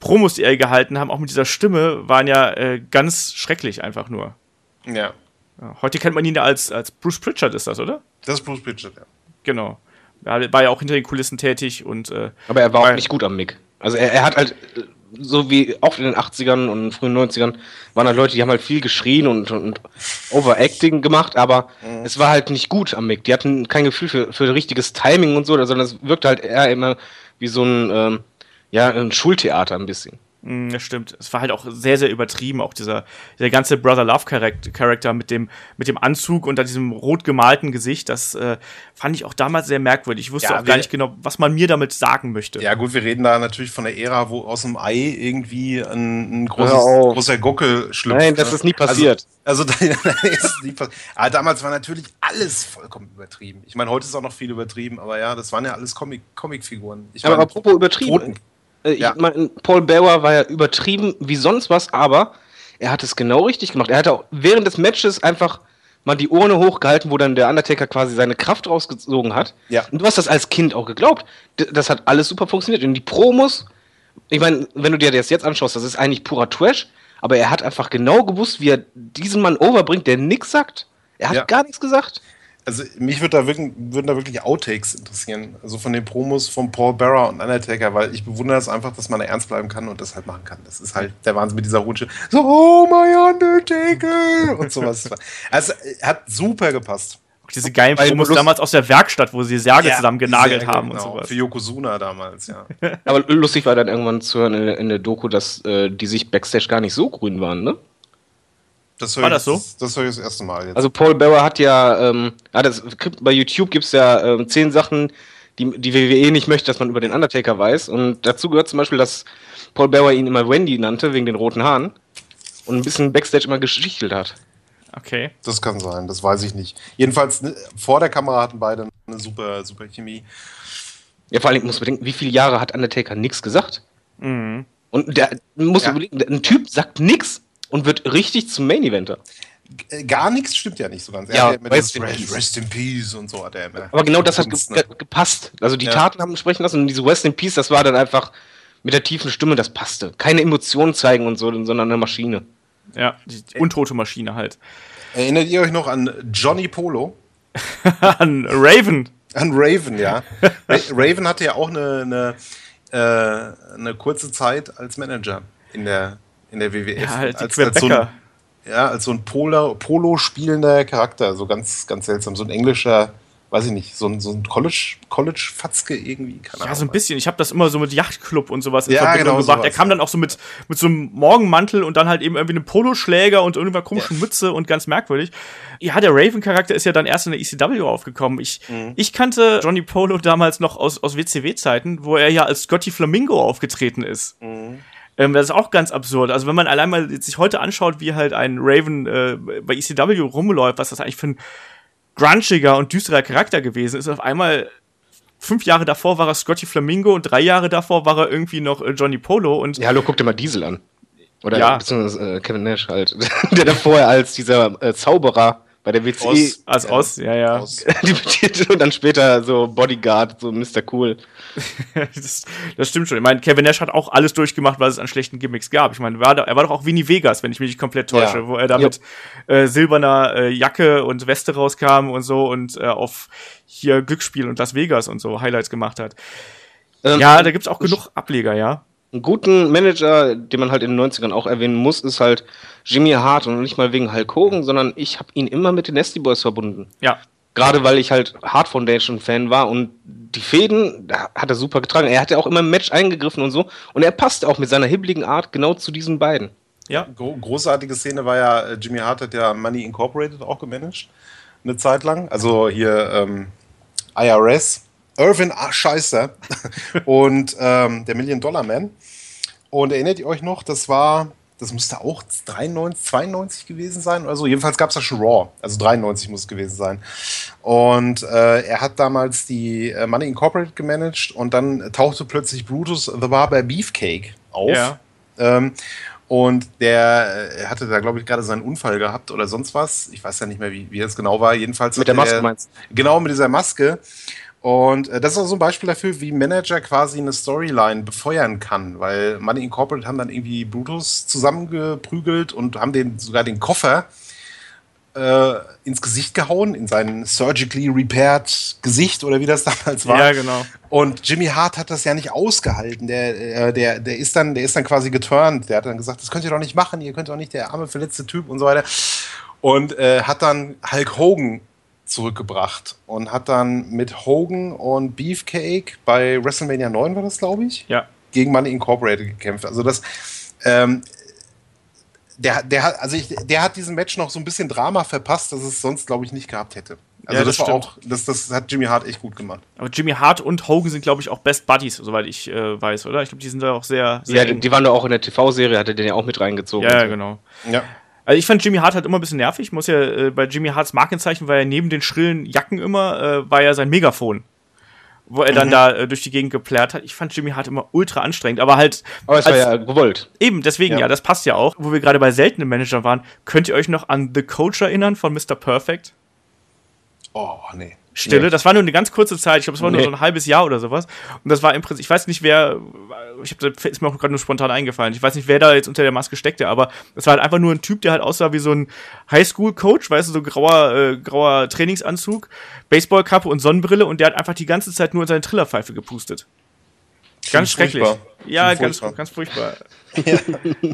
Promos, die er gehalten haben, auch mit dieser Stimme, waren ja äh, ganz schrecklich einfach nur.
Ja.
ja. Heute kennt man ihn ja als, als Bruce Pritchard, ist das, oder?
Das ist Bruce Pritchard, ja.
Genau. Er war ja auch hinter den Kulissen tätig und. Äh,
aber er war auch nicht gut am Mick. Also er, er hat halt so wie auch in den 80ern und frühen 90ern, waren halt Leute, die haben halt viel geschrien und, und Overacting gemacht, aber mhm. es war halt nicht gut am Mick. Die hatten kein Gefühl für, für richtiges Timing und so, sondern es wirkte halt eher immer wie so ein, ähm, ja, ein Schultheater ein bisschen.
Mm, das stimmt. Es war halt auch sehr, sehr übertrieben, auch dieser, dieser ganze Brother Love Charakter mit dem, mit dem Anzug und diesem rot gemalten Gesicht. Das äh, fand ich auch damals sehr merkwürdig. Ich wusste ja, auch gar nicht genau, was man mir damit sagen möchte.
Ja, gut, wir reden da natürlich von der Ära, wo aus dem Ei irgendwie ein, ein großes, großer Gockel schlüpft.
Nein, das ne? ist nie passiert.
Also, also ist es nie passiert. Aber damals war natürlich alles vollkommen übertrieben. Ich meine, heute ist auch noch viel übertrieben, aber ja, das waren ja alles Comic, Comicfiguren. Ich
aber mein, apropos übertrieben. Toten. Äh, ja. mein, Paul Bearer war ja übertrieben wie sonst was, aber er hat es genau richtig gemacht. Er hat auch während des Matches einfach mal die Urne hochgehalten, wo dann der Undertaker quasi seine Kraft rausgezogen hat.
Ja.
Und du hast das als Kind auch geglaubt. das hat alles super funktioniert. Und die Promos, ich meine, wenn du dir das jetzt anschaust, das ist eigentlich purer Trash, aber er hat einfach genau gewusst, wie er diesen Mann overbringt, der nichts sagt. Er hat ja. gar nichts gesagt
also mich würde da wirklich, würden da wirklich Outtakes interessieren. Also von den Promos von Paul Bearer und Undertaker, weil ich bewundere es einfach, dass man da ernst bleiben kann und das halt machen kann. Das ist halt der Wahnsinn mit dieser Rutsche. So, oh my Undertaker! Und sowas. Also hat super gepasst.
Auch diese geilen Weil Promos damals aus der Werkstatt, wo sie Särge ja, zusammen genagelt Särge, haben genau, und sowas.
Für Yokozuna damals, ja.
Aber lustig war dann irgendwann zu hören in, in der Doku, dass äh, die sich Backstage gar nicht so grün waren, ne?
Das War das so? Das, das höre ich das erste Mal
jetzt. Also Paul Bearer hat ja, ähm, hat das, bei YouTube gibt es ja ähm, zehn Sachen, die die WWE nicht möchte, dass man über den Undertaker weiß. Und dazu gehört zum Beispiel, dass Paul Bearer ihn immer Wendy nannte, wegen den roten Haaren. Und ein bisschen Backstage immer geschichtelt hat.
Okay.
Das kann sein, das weiß ich nicht. Jedenfalls ne, vor der Kamera hatten beide eine super, super Chemie.
Ja, vor allem muss man denken, wie viele Jahre hat Undertaker nichts gesagt? Mhm. Und der muss ja. überlegen, ein Typ sagt nichts und wird richtig zum Main Eventer.
Gar nichts stimmt ja nicht so ganz.
Ja,
rest, in rest, in Peace und so hat er
immer. Aber genau das hat ge gepasst. Also die ja. Taten haben sprechen lassen und diese Rest in Peace, das war dann einfach mit der tiefen Stimme, das passte. Keine Emotionen zeigen und so, sondern eine Maschine.
Ja, die untote Maschine halt.
Erinnert ihr euch noch an Johnny Polo?
an Raven.
An Raven, ja. Raven hatte ja auch eine, eine, äh, eine kurze Zeit als Manager in der, in der WWF.
Ja, halt
als, als so ein, ja, als so ein Polo, Polo spielender Charakter, so ganz, ganz seltsam, so ein englischer, weiß ich nicht, so ein, so ein College, College-Fatzke irgendwie, keine
Ja,
Ahnung.
so ein bisschen. Ich habe das immer so mit Yachtclub und sowas in
Ja,
Verbindung
genau,
gebracht.
sowas,
er kam dann auch so mit, mit so einem Morgenmantel und dann halt eben irgendwie einem Poloschläger und irgendeiner komischen Mütze und ganz merkwürdig. Ja, der Raven-Charakter ist ja dann erst in der ECW aufgekommen. Ich,
Mhm.
ich kannte Johnny Polo damals noch aus, aus WCW-Zeiten, wo er ja als Scotty Flamingo aufgetreten ist.
Mhm.
Ähm, das ist auch ganz absurd. Also wenn man allein mal sich heute anschaut, wie halt ein Raven äh, bei ECW rumläuft, was das eigentlich für ein grunchiger und düsterer Charakter gewesen ist, auf einmal fünf Jahre davor war er Scotty Flamingo und drei Jahre davor war er irgendwie noch äh, Johnny Polo und
Ja, hallo, guck dir mal Diesel an. Oder
Ja.
beziehungsweise äh, Kevin Nash halt. der da vorher als dieser äh, Zauberer bei der WCE
Oz.
als aus, ja, ja.
Aus-
debütierte und dann später so Bodyguard, so Mr. Cool.
das, das stimmt schon. Ich meine, Kevin Nash hat auch alles durchgemacht, was es an schlechten Gimmicks gab. Ich meine, war da, er war doch auch Winnie Vegas, wenn ich mich nicht komplett täusche,
Ja.
wo er da mit äh, silberner äh, Jacke und Weste rauskam und so und äh, auf hier Glücksspiel und Las Vegas und so Highlights gemacht hat.
Ähm,
Ja, da gibt's auch genug Ableger, ja.
Einen guten Manager, den man halt in den 90ern auch erwähnen muss, ist halt Jimmy Hart und nicht mal wegen Hulk Hogan, sondern ich habe ihn immer mit den Nasty Boys verbunden.
Ja,
Gerade weil ich halt Hart Foundation Fan war und die Fäden da hat er super getragen. Er hat ja auch immer im Match eingegriffen und so. Und er passte auch mit seiner hibbeligen Art genau zu diesen beiden.
ja.
Gro großartige Szene war ja, äh, Jimmy Hart hat ja Money Incorporated auch gemanagt. Eine Zeit lang. Also hier ähm, IRS. Irvin ah, Scheißer und ähm, der Million Dollar Man. Und erinnert ihr euch noch, das war, das müsste auch 93, 92 gewesen sein oder so. Jedenfalls gab es da schon Raw. Also 93 muss es gewesen sein. Und äh, er hat damals die äh, Money Incorporated gemanagt und dann tauchte plötzlich Brutus The Barber Beefcake auf.
Ja.
Ähm, und der äh, hatte da, glaube ich, gerade seinen Unfall gehabt oder sonst was. Ich weiß ja nicht mehr, wie, wie das genau war. Jedenfalls
Mit der Maske
er-
meinst
Genau, mit dieser Maske. Und äh, das ist auch so ein Beispiel dafür, wie Manager quasi eine Storyline befeuern kann, weil Money Incorporated haben dann irgendwie Brutus zusammengeprügelt und haben den sogar den Koffer äh, ins Gesicht gehauen, in sein surgically repaired Gesicht oder wie das damals war.
Ja, genau.
Und Jimmy Hart hat das ja nicht ausgehalten. Der, äh, der, der, ist dann, der ist dann quasi geturnt. Der hat dann gesagt, das könnt ihr doch nicht machen, ihr könnt doch nicht der arme, verletzte Typ und so weiter. Und äh, hat dann Hulk Hogan zurückgebracht und hat dann mit Hogan und Beefcake bei WrestleMania 9 war das, glaube ich,
Ja.
gegen Money Incorporated gekämpft. Also das, ähm, der, der hat, also ich, der hat diesem Match noch so ein bisschen Drama verpasst, das es sonst, glaube ich, nicht gehabt hätte. Also
Ja,
das,
das
war
stimmt.
auch, das, das hat Jimmy Hart echt gut gemacht.
Aber Jimmy Hart und Hogan sind, glaube ich, auch Best Buddies, soweit ich äh, weiß, oder? Ich glaube, die sind da auch sehr, sehr
Ja,
eng.
die waren da auch in der TV-Serie, hat er den ja auch mit reingezogen.
ja,
so.
genau.
Ja.
Also ich fand Jimmy Hart halt immer ein bisschen nervig. Muss ja äh, bei Jimmy Harts Markenzeichen war ja neben den schrillen Jacken immer äh, war ja sein Megafon, wo er
Mhm.
dann da äh, durch die Gegend geplärt hat. Ich fand Jimmy Hart immer ultra anstrengend, aber halt
Aber es war
als-
ja gewollt.
eben deswegen ja.
Ja.
das passt ja auch. Wo wir gerade bei seltenen Managern waren, könnt ihr euch noch an The Coach erinnern von Mr. Perfect?
Oh, nee.
Stille.
Nee.
Das war nur eine ganz kurze Zeit. Ich glaube, es war nur
Nee.
so ein halbes Jahr oder sowas. Und das war im Prinzip, ich weiß nicht, wer, ich hab, das ist mir auch gerade nur spontan eingefallen. Ich weiß nicht, wer da jetzt unter der Maske steckte, aber es war halt einfach nur ein Typ, der halt aussah wie so ein Highschool-Coach, weißt du, so grauer, äh, grauer Trainingsanzug, Baseballkappe und Sonnenbrille und der hat einfach die ganze Zeit nur in seine Trillerpfeife gepustet. Ganz schrecklich.
furchtbar.
Ja,
Ziemlich
ganz,
furchtbar.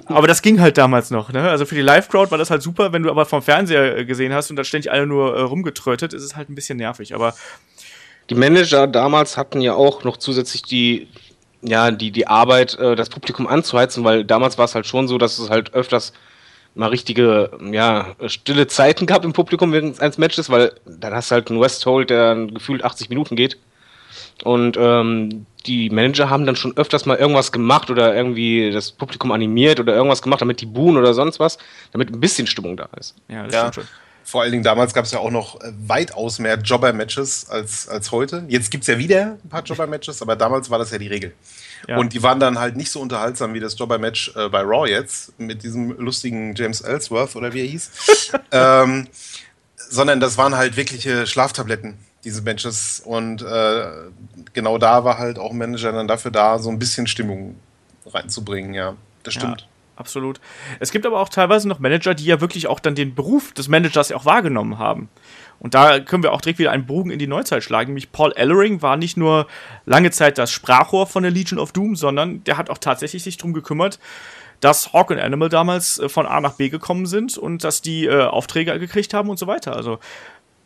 Aber das ging halt damals noch, ne? Also für die Live-Crowd war das halt super, wenn du aber vom Fernseher äh, gesehen hast und da ständig alle nur äh, rumgetrötet, ist es halt ein bisschen nervig. Aber
Die Manager damals hatten ja auch noch zusätzlich die, ja, die, die Arbeit, äh, das Publikum anzuheizen, weil damals war es halt schon so, dass es halt öfters mal richtige, ja, stille Zeiten gab im Publikum während eines Matches, weil dann hast du halt einen Westhold, der dann gefühlt 80 Minuten geht. Und ähm, die Manager haben dann schon öfters mal irgendwas gemacht oder irgendwie das Publikum animiert oder irgendwas gemacht, damit die buhen oder sonst was, damit ein bisschen Stimmung da ist.
ja, das
Ja,
stimmt schon.
vor allen Dingen damals gab es ja auch noch äh, weitaus mehr Jobber-Matches als, als heute. Jetzt gibt es ja wieder ein paar Jobber-Matches, aber damals war das ja die Regel.
Ja.
Und die waren dann halt nicht so unterhaltsam wie das Jobber-Match äh, bei Raw jetzt, mit diesem lustigen James Ellsworth oder wie er hieß. ähm, sondern das waren halt wirkliche Schlaftabletten, diese Matches. Und äh, genau da war halt auch Manager dann dafür da, so ein bisschen Stimmung reinzubringen, ja. Das stimmt.
absolut. Es gibt aber auch teilweise noch Manager, die ja wirklich auch dann den Beruf des Managers ja auch wahrgenommen haben. Und da können wir auch direkt wieder einen Bogen in die Neuzeit schlagen. Nämlich Paul Ellering war nicht nur lange Zeit das Sprachrohr von der Legion of Doom, sondern der hat auch tatsächlich sich drum gekümmert, dass Hawk und Animal damals äh, von A nach B gekommen sind und dass die äh, Aufträge gekriegt haben und so weiter. Also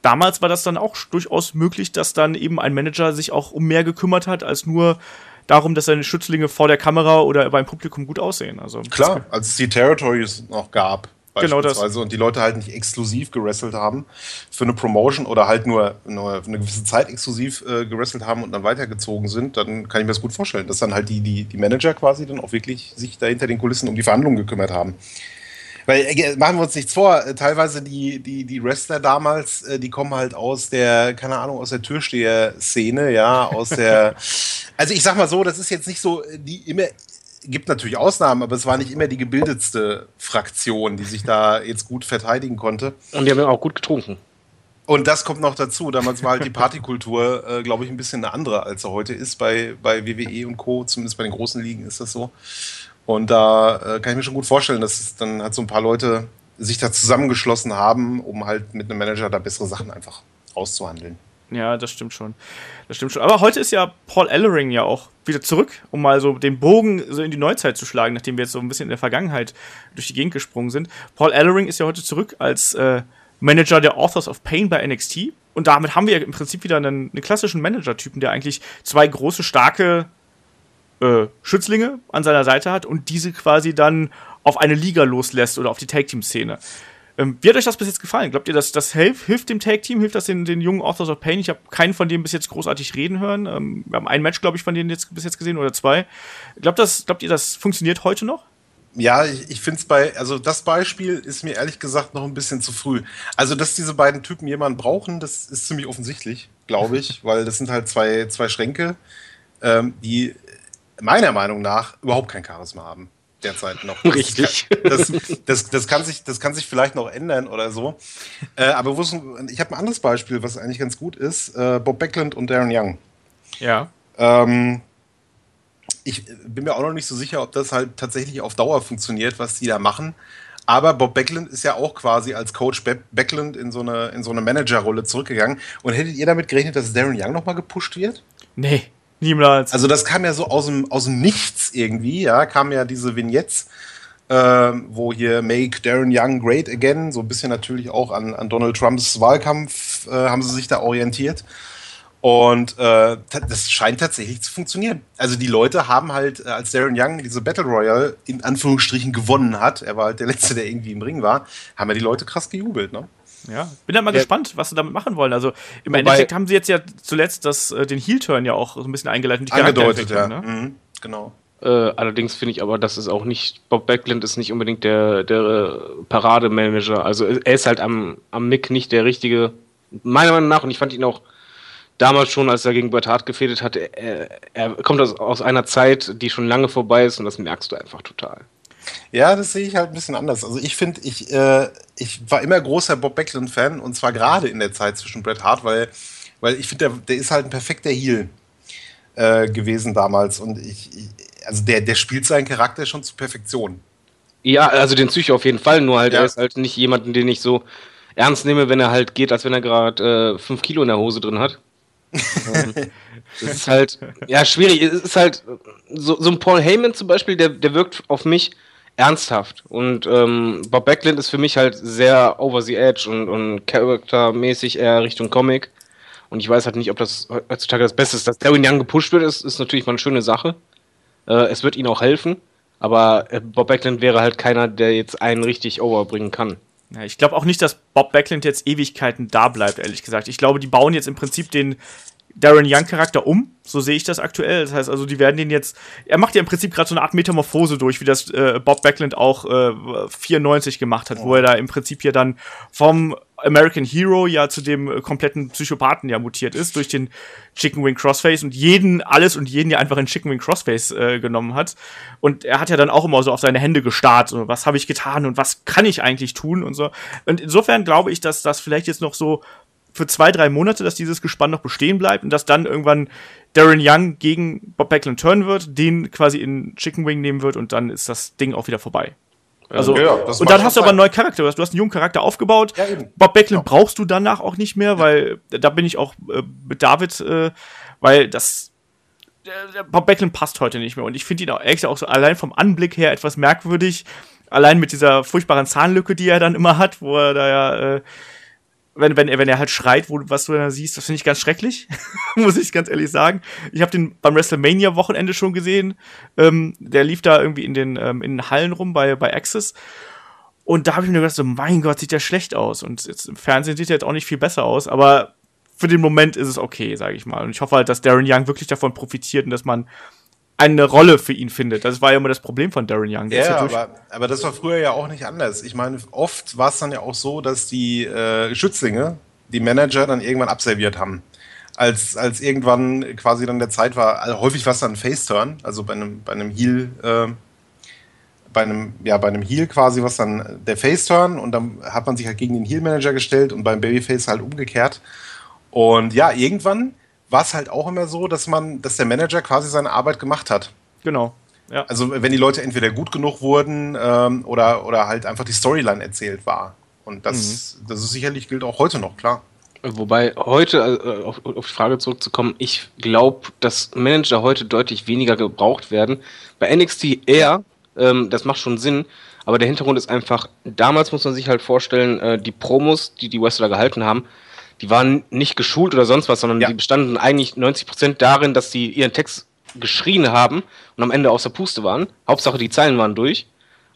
damals war das dann auch durchaus möglich, dass dann eben ein Manager sich auch um mehr gekümmert hat, als nur darum, dass seine Schützlinge vor der Kamera oder beim Publikum gut aussehen. Also
klar, als es die Territories noch gab,
Genau das.
Und die Leute halt nicht exklusiv gewrestelt haben für eine Promotion oder halt nur, nur eine gewisse Zeit exklusiv äh, gewrestelt haben und dann weitergezogen sind, dann kann ich mir das gut vorstellen, dass dann halt die, die, die Manager quasi dann auch wirklich sich da hinter den Kulissen um die Verhandlungen gekümmert haben. Weil, äh, machen wir uns nichts vor, äh, teilweise die, die, die Wrestler damals, äh, die kommen halt aus der, keine Ahnung, aus der Türsteher-Szene, ja, aus der, also ich sag mal so, das ist jetzt nicht so, die immer gibt natürlich Ausnahmen, aber es war nicht immer die gebildetste Fraktion, die sich da jetzt gut verteidigen konnte.
Und die haben auch gut getrunken.
Und das kommt noch dazu. Damals war halt die Partykultur, äh, glaube ich, ein bisschen eine andere, als er heute ist bei, bei WWE und Co. Zumindest bei den großen Ligen ist das so. Und da äh, kann ich mir schon gut vorstellen, dass es dann halt so ein paar Leute sich da zusammengeschlossen haben, um halt mit einem Manager da bessere Sachen einfach auszuhandeln.
Ja, das stimmt schon. Das stimmt schon. Aber heute ist ja Paul Ellering ja auch wieder zurück, um mal so den Bogen so in die Neuzeit zu schlagen, nachdem wir jetzt so ein bisschen in der Vergangenheit durch die Gegend gesprungen sind. Paul Ellering ist ja heute zurück als äh, Manager der Authors of Pain bei NXT. Und damit haben wir im Prinzip wieder einen, einen klassischen Manager-Typen, der eigentlich zwei große, starke äh, Schützlinge an seiner Seite hat und diese quasi dann auf eine Liga loslässt oder auf die Tag-Team-Szene. Ähm, wie hat euch das bis jetzt gefallen? Glaubt ihr, dass das hilft, hilft dem Tag-Team, hilft das den, den jungen Authors of Pain? Ich habe keinen von denen bis jetzt großartig reden hören. Ähm, wir haben ein Match, glaube ich, von denen jetzt bis jetzt gesehen oder zwei. Glaubt, das, glaubt ihr, das funktioniert heute noch?
Ja, ich, ich finde es bei, also das Beispiel ist mir ehrlich gesagt noch ein bisschen zu früh. Also, dass diese beiden Typen jemanden brauchen, das ist ziemlich offensichtlich, glaube ich, weil das sind halt zwei, zwei Schränke, ähm, die meiner Meinung nach überhaupt kein Charisma haben derzeit noch.
Richtig.
Das, das, das, kann sich, das kann sich vielleicht noch ändern oder so. Äh, aber ich habe ein anderes Beispiel, was eigentlich ganz gut ist. Äh, Bob Beckland und Darren Young.
Ja.
Ähm, ich bin mir auch noch nicht so sicher, ob das halt tatsächlich auf Dauer funktioniert, was die da machen. Aber Bob Beckland ist ja auch quasi als Coach Be Beckland in so eine, in so eine Managerrolle zurückgegangen. Und hättet ihr damit gerechnet, dass Darren Young nochmal gepusht wird?
Nee. Niemals.
Also das kam ja so aus dem, aus dem Nichts irgendwie, ja, kam ja diese Vignettes, äh, wo hier Make Darren Young Great Again, so ein bisschen natürlich auch an, an Donald Trumps Wahlkampf, äh, haben sie sich da orientiert. Und äh, das scheint tatsächlich zu funktionieren. Also die Leute haben halt, äh, als Darren Young diese Battle Royale in Anführungsstrichen gewonnen hat, er war halt der Letzte, der irgendwie im Ring war, haben ja die Leute krass gejubelt, ne?
Ja, bin da mal ja. gespannt, was sie damit machen wollen. Also im Wobei, Endeffekt haben sie jetzt ja zuletzt das, äh, den Heel-Turn ja auch so ein bisschen eingeleitet.
Die angedeutet, ja. Ne? Mhm, genau.
Äh, allerdings finde ich aber, dass es auch nicht, Bob Backlund ist nicht unbedingt der, der Parademanager. Also er ist halt am, am Mick nicht der richtige, meiner Meinung nach, und ich fand ihn auch damals schon, als er gegen Bret Hart gefädelt hat, er, er kommt aus, aus einer Zeit, die schon lange vorbei ist und das merkst du einfach total.
Ja, das sehe ich halt ein bisschen anders. Also ich finde, ich, äh, ich war immer großer Bob Backlund-Fan und zwar gerade in der Zeit zwischen Bret Hart, weil, weil ich finde, der, der ist halt ein perfekter Heel äh, gewesen damals und ich, ich, also der, der spielt seinen Charakter schon zur Perfektion.
Ja, also den Psycho auf jeden Fall, nur halt, ja. er ist halt nicht jemanden, den ich so ernst nehme, wenn er halt geht, als wenn er gerade 5 äh, Kilo in der Hose drin hat. Ähm, das ist halt, ja, schwierig. Es ist halt, so, so ein Paul Heyman zum Beispiel, der, der wirkt auf mich ernsthaft. Und ähm, Bob Backlund ist für mich halt sehr over the edge und, und charaktermäßig eher Richtung Comic. Und ich weiß halt nicht, ob das heutzutage das Beste ist. Dass Darren Young gepusht wird, ist, ist natürlich mal eine schöne Sache. Äh, es wird ihnen auch helfen. Aber äh, Bob Backlund wäre halt keiner, der jetzt einen richtig overbringen kann.
Ja, ich glaube auch nicht, dass Bob Backlund jetzt Ewigkeiten da bleibt, ehrlich gesagt. Ich glaube, die bauen jetzt im Prinzip den Darren Young-Charakter um. So sehe ich das aktuell. Das heißt also, die werden den jetzt. Er macht ja im Prinzip gerade so eine Art Metamorphose durch, wie das äh, Bob Backlund auch äh, 94 gemacht hat, oh. wo er da im Prinzip hier dann vom American Hero ja zu dem äh, kompletten Psychopathen ja mutiert ist durch den Chicken Wing Crossface und jeden, alles und jeden ja einfach in Chicken Wing Crossface äh, genommen hat. Und er hat ja dann auch immer so auf seine Hände gestarrt, so, was habe ich getan und was kann ich eigentlich tun und so. Und insofern glaube ich, dass das vielleicht jetzt noch so für zwei, drei Monate, dass dieses Gespann noch bestehen bleibt und dass dann irgendwann Darren Young gegen Bob Backlund turnen wird, den quasi in Chicken Wing nehmen wird und dann ist das Ding auch wieder vorbei. Also, ja, und dann hast du aber einen neuen Charakter. Du hast einen jungen Charakter aufgebaut. Ja, Bob Backlund ja. brauchst du danach auch nicht mehr, weil da bin ich auch äh, mit David, äh, weil das Bob Backlund passt heute nicht mehr. Und ich finde ihn auch, ehrlich auch so allein vom Anblick her etwas merkwürdig. Allein mit dieser furchtbaren Zahnlücke, die er dann immer hat, wo er da ja, äh, wenn, wenn, er, wenn er halt schreit, wo, was du da siehst, das finde ich ganz schrecklich. Muss ich ganz ehrlich sagen. Ich habe den beim WrestleMania-Wochenende schon gesehen. Ähm, der lief da irgendwie in den, ähm, in den Hallen rum bei, bei Access. Und da habe ich mir gedacht, so, mein Gott, sieht der schlecht aus. Und jetzt im Fernsehen sieht er jetzt auch nicht viel besser aus, aber für den Moment ist es okay, sage ich mal. Und ich hoffe halt, dass Darren Young wirklich davon profitiert und dass man eine Rolle für ihn findet. Das war ja immer das Problem von Darren Young.
Ja, ja aber, aber das war früher ja auch nicht anders. Ich meine, oft war es dann ja auch so, dass die äh, Schützlinge, die Manager dann irgendwann abserviert haben. Als, als irgendwann quasi dann der Zeit war, also häufig war es dann ein Face-Turn, also bei einem, bei einem Heal, äh, bei einem, ja, bei einem Heal quasi was dann der Face-Turn und dann hat man sich halt gegen den Heal-Manager gestellt und beim Babyface halt umgekehrt. Und ja, irgendwann war es halt auch immer so, dass man, dass der Manager quasi seine Arbeit gemacht hat.
Genau.
Ja. Also wenn die Leute entweder gut genug wurden ähm, oder, oder halt einfach die Storyline erzählt war. Und das, mhm. das ist sicherlich gilt auch heute noch, klar.
Wobei heute, äh, auf, auf, die Frage zurückzukommen, ich glaube, dass Manager heute deutlich weniger gebraucht werden. Bei NXT eher, ähm, das macht schon Sinn, aber der Hintergrund ist einfach, damals muss man sich halt vorstellen, äh, die Promos, die die Wrestler gehalten haben, die waren nicht geschult oder sonst was, sondern ja. die bestanden eigentlich 90% darin, dass sie ihren Text geschrien haben und am Ende aus der Puste waren. Hauptsache die Zeilen waren durch.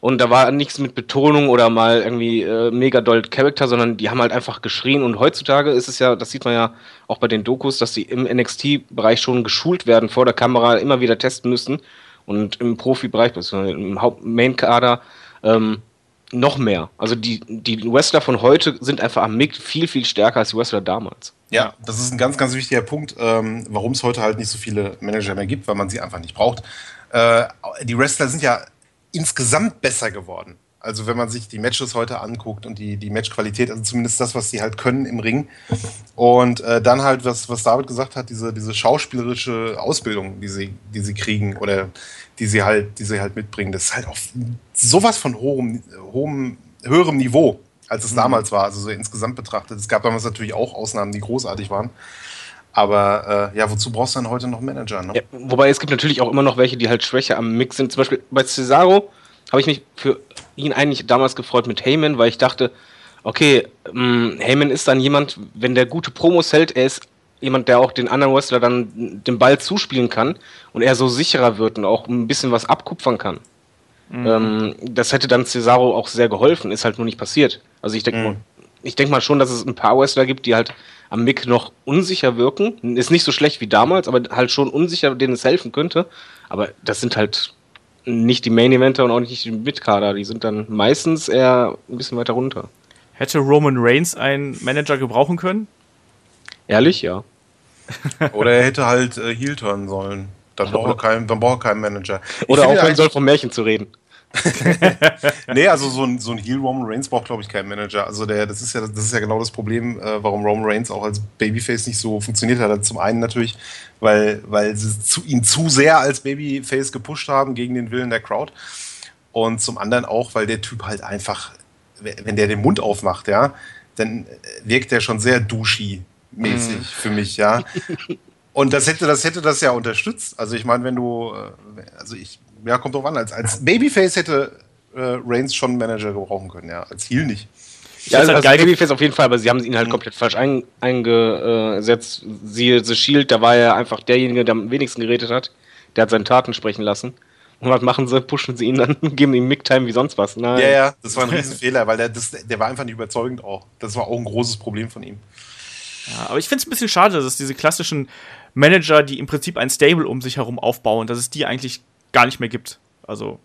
Und da war nichts mit Betonung oder mal irgendwie äh, mega doll Charakter, sondern die haben halt einfach geschrien. Und heutzutage ist es ja, das sieht man ja auch bei den Dokus, dass die im NXT-Bereich schon geschult werden, vor der Kamera immer wieder testen müssen. Und im Profibereich, im Haupt-Main-Kader, ähm, noch mehr. Also die, die Wrestler von heute sind einfach am Mick viel, viel stärker als die Wrestler damals.
Ja, das ist ein ganz, ganz wichtiger Punkt, ähm, warum es heute halt nicht so viele Manager mehr gibt, weil man sie einfach nicht braucht. Äh, die Wrestler sind ja insgesamt besser geworden. Also wenn man sich die Matches heute anguckt und die, die Matchqualität, also zumindest das, was sie halt können im Ring. Und äh, dann halt, was, was David gesagt hat, diese, diese schauspielerische Ausbildung, die sie, die sie kriegen oder die sie halt, die sie halt mitbringen, das ist halt auf sowas von hohem, hohem, höherem Niveau, als es mhm. damals war, also so insgesamt betrachtet. Es gab damals natürlich auch Ausnahmen, die großartig waren. Aber äh, ja, wozu brauchst du denn heute noch Manager? Ne? Ja,
wobei es gibt natürlich auch immer noch welche, die halt schwächer am Mix sind. Zum Beispiel bei Cesaro habe ich mich für ihn eigentlich damals gefreut mit Heyman, weil ich dachte, okay, ähm, Heyman ist dann jemand, wenn der gute Promos hält, er ist jemand, der auch den anderen Wrestler dann den Ball zuspielen kann und er so sicherer wird und auch ein bisschen was abkupfern kann. Mhm. Ähm, das hätte dann Cesaro auch sehr geholfen, ist halt nur nicht passiert. Also ich denke mhm. mal, ich denke mal schon, dass es ein paar Wrestler gibt, die halt am Mick noch unsicher wirken. Ist nicht so schlecht wie damals, aber halt schon unsicher, denen es helfen könnte. Aber das sind halt nicht die Main Eventer und auch nicht die Mitkader. Die sind dann meistens eher ein bisschen weiter runter.
Hätte Roman Reigns einen Manager gebrauchen können?
Ehrlich, ja.
Oder er hätte halt äh, Heel turnen sollen. Dann braucht er keinen, dann braucht er keinen Manager.
Ich Oder aufhören soll, vom Märchen zu reden.
nee, also so ein, so ein Heel Roman Reigns braucht, glaube ich, keinen Manager. Also der, das ist ja, das ist ja genau das Problem, äh, warum Roman Reigns auch als Babyface nicht so funktioniert hat. Zum einen natürlich, weil, weil sie zu, ihn zu sehr als Babyface gepusht haben gegen den Willen der Crowd. Und zum anderen auch, weil der Typ halt einfach, wenn der den Mund aufmacht, ja, dann wirkt der schon sehr douchey mäßig mhm. für mich, ja. Und das hätte, das hätte das ja unterstützt. Also ich meine, wenn du, äh, also ich, ja, kommt drauf an, als, als Babyface hätte äh, Reigns schon einen Manager gebrauchen können, ja, als Heal nicht.
Ja, also als Babyface auf jeden Fall, aber sie haben ihn halt mhm. komplett falsch ein, eingesetzt. Siehe The Shield, da war er einfach derjenige, der am wenigsten geredet hat. Der hat seine Taten sprechen lassen. Und was machen sie? Pushen sie ihn dann, geben ihm Mick-Time wie sonst was.
Nein. Ja, ja, das war ein Riesenfehler, weil der, das, der war einfach nicht überzeugend auch. Das war auch ein großes Problem von ihm.
Ja, aber ich finde es ein bisschen schade, dass es diese klassischen Manager, die im Prinzip ein Stable um sich herum aufbauen, dass es die eigentlich gar nicht mehr gibt. Also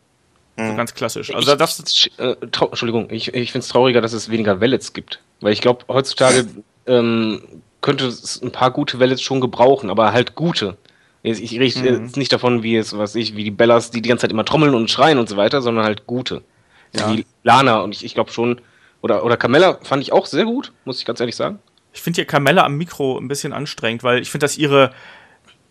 so mhm. ganz klassisch. Also
ich, das, äh, Entschuldigung, ich, ich finde es trauriger, dass es weniger Wallets gibt. Weil ich glaube, heutzutage ähm, könnte es ein paar gute Wallets schon gebrauchen, aber halt gute. Ich, ich rede mhm. jetzt nicht davon, wie es, was ich, wie die Bellas, die die ganze Zeit immer trommeln und schreien und so weiter, sondern halt gute. Ja. Wie Lana und ich, ich glaube schon, oder, oder Carmella fand ich auch sehr gut, muss ich ganz ehrlich sagen.
Ich finde hier Carmella am Mikro ein bisschen anstrengend, weil ich finde, dass ihre,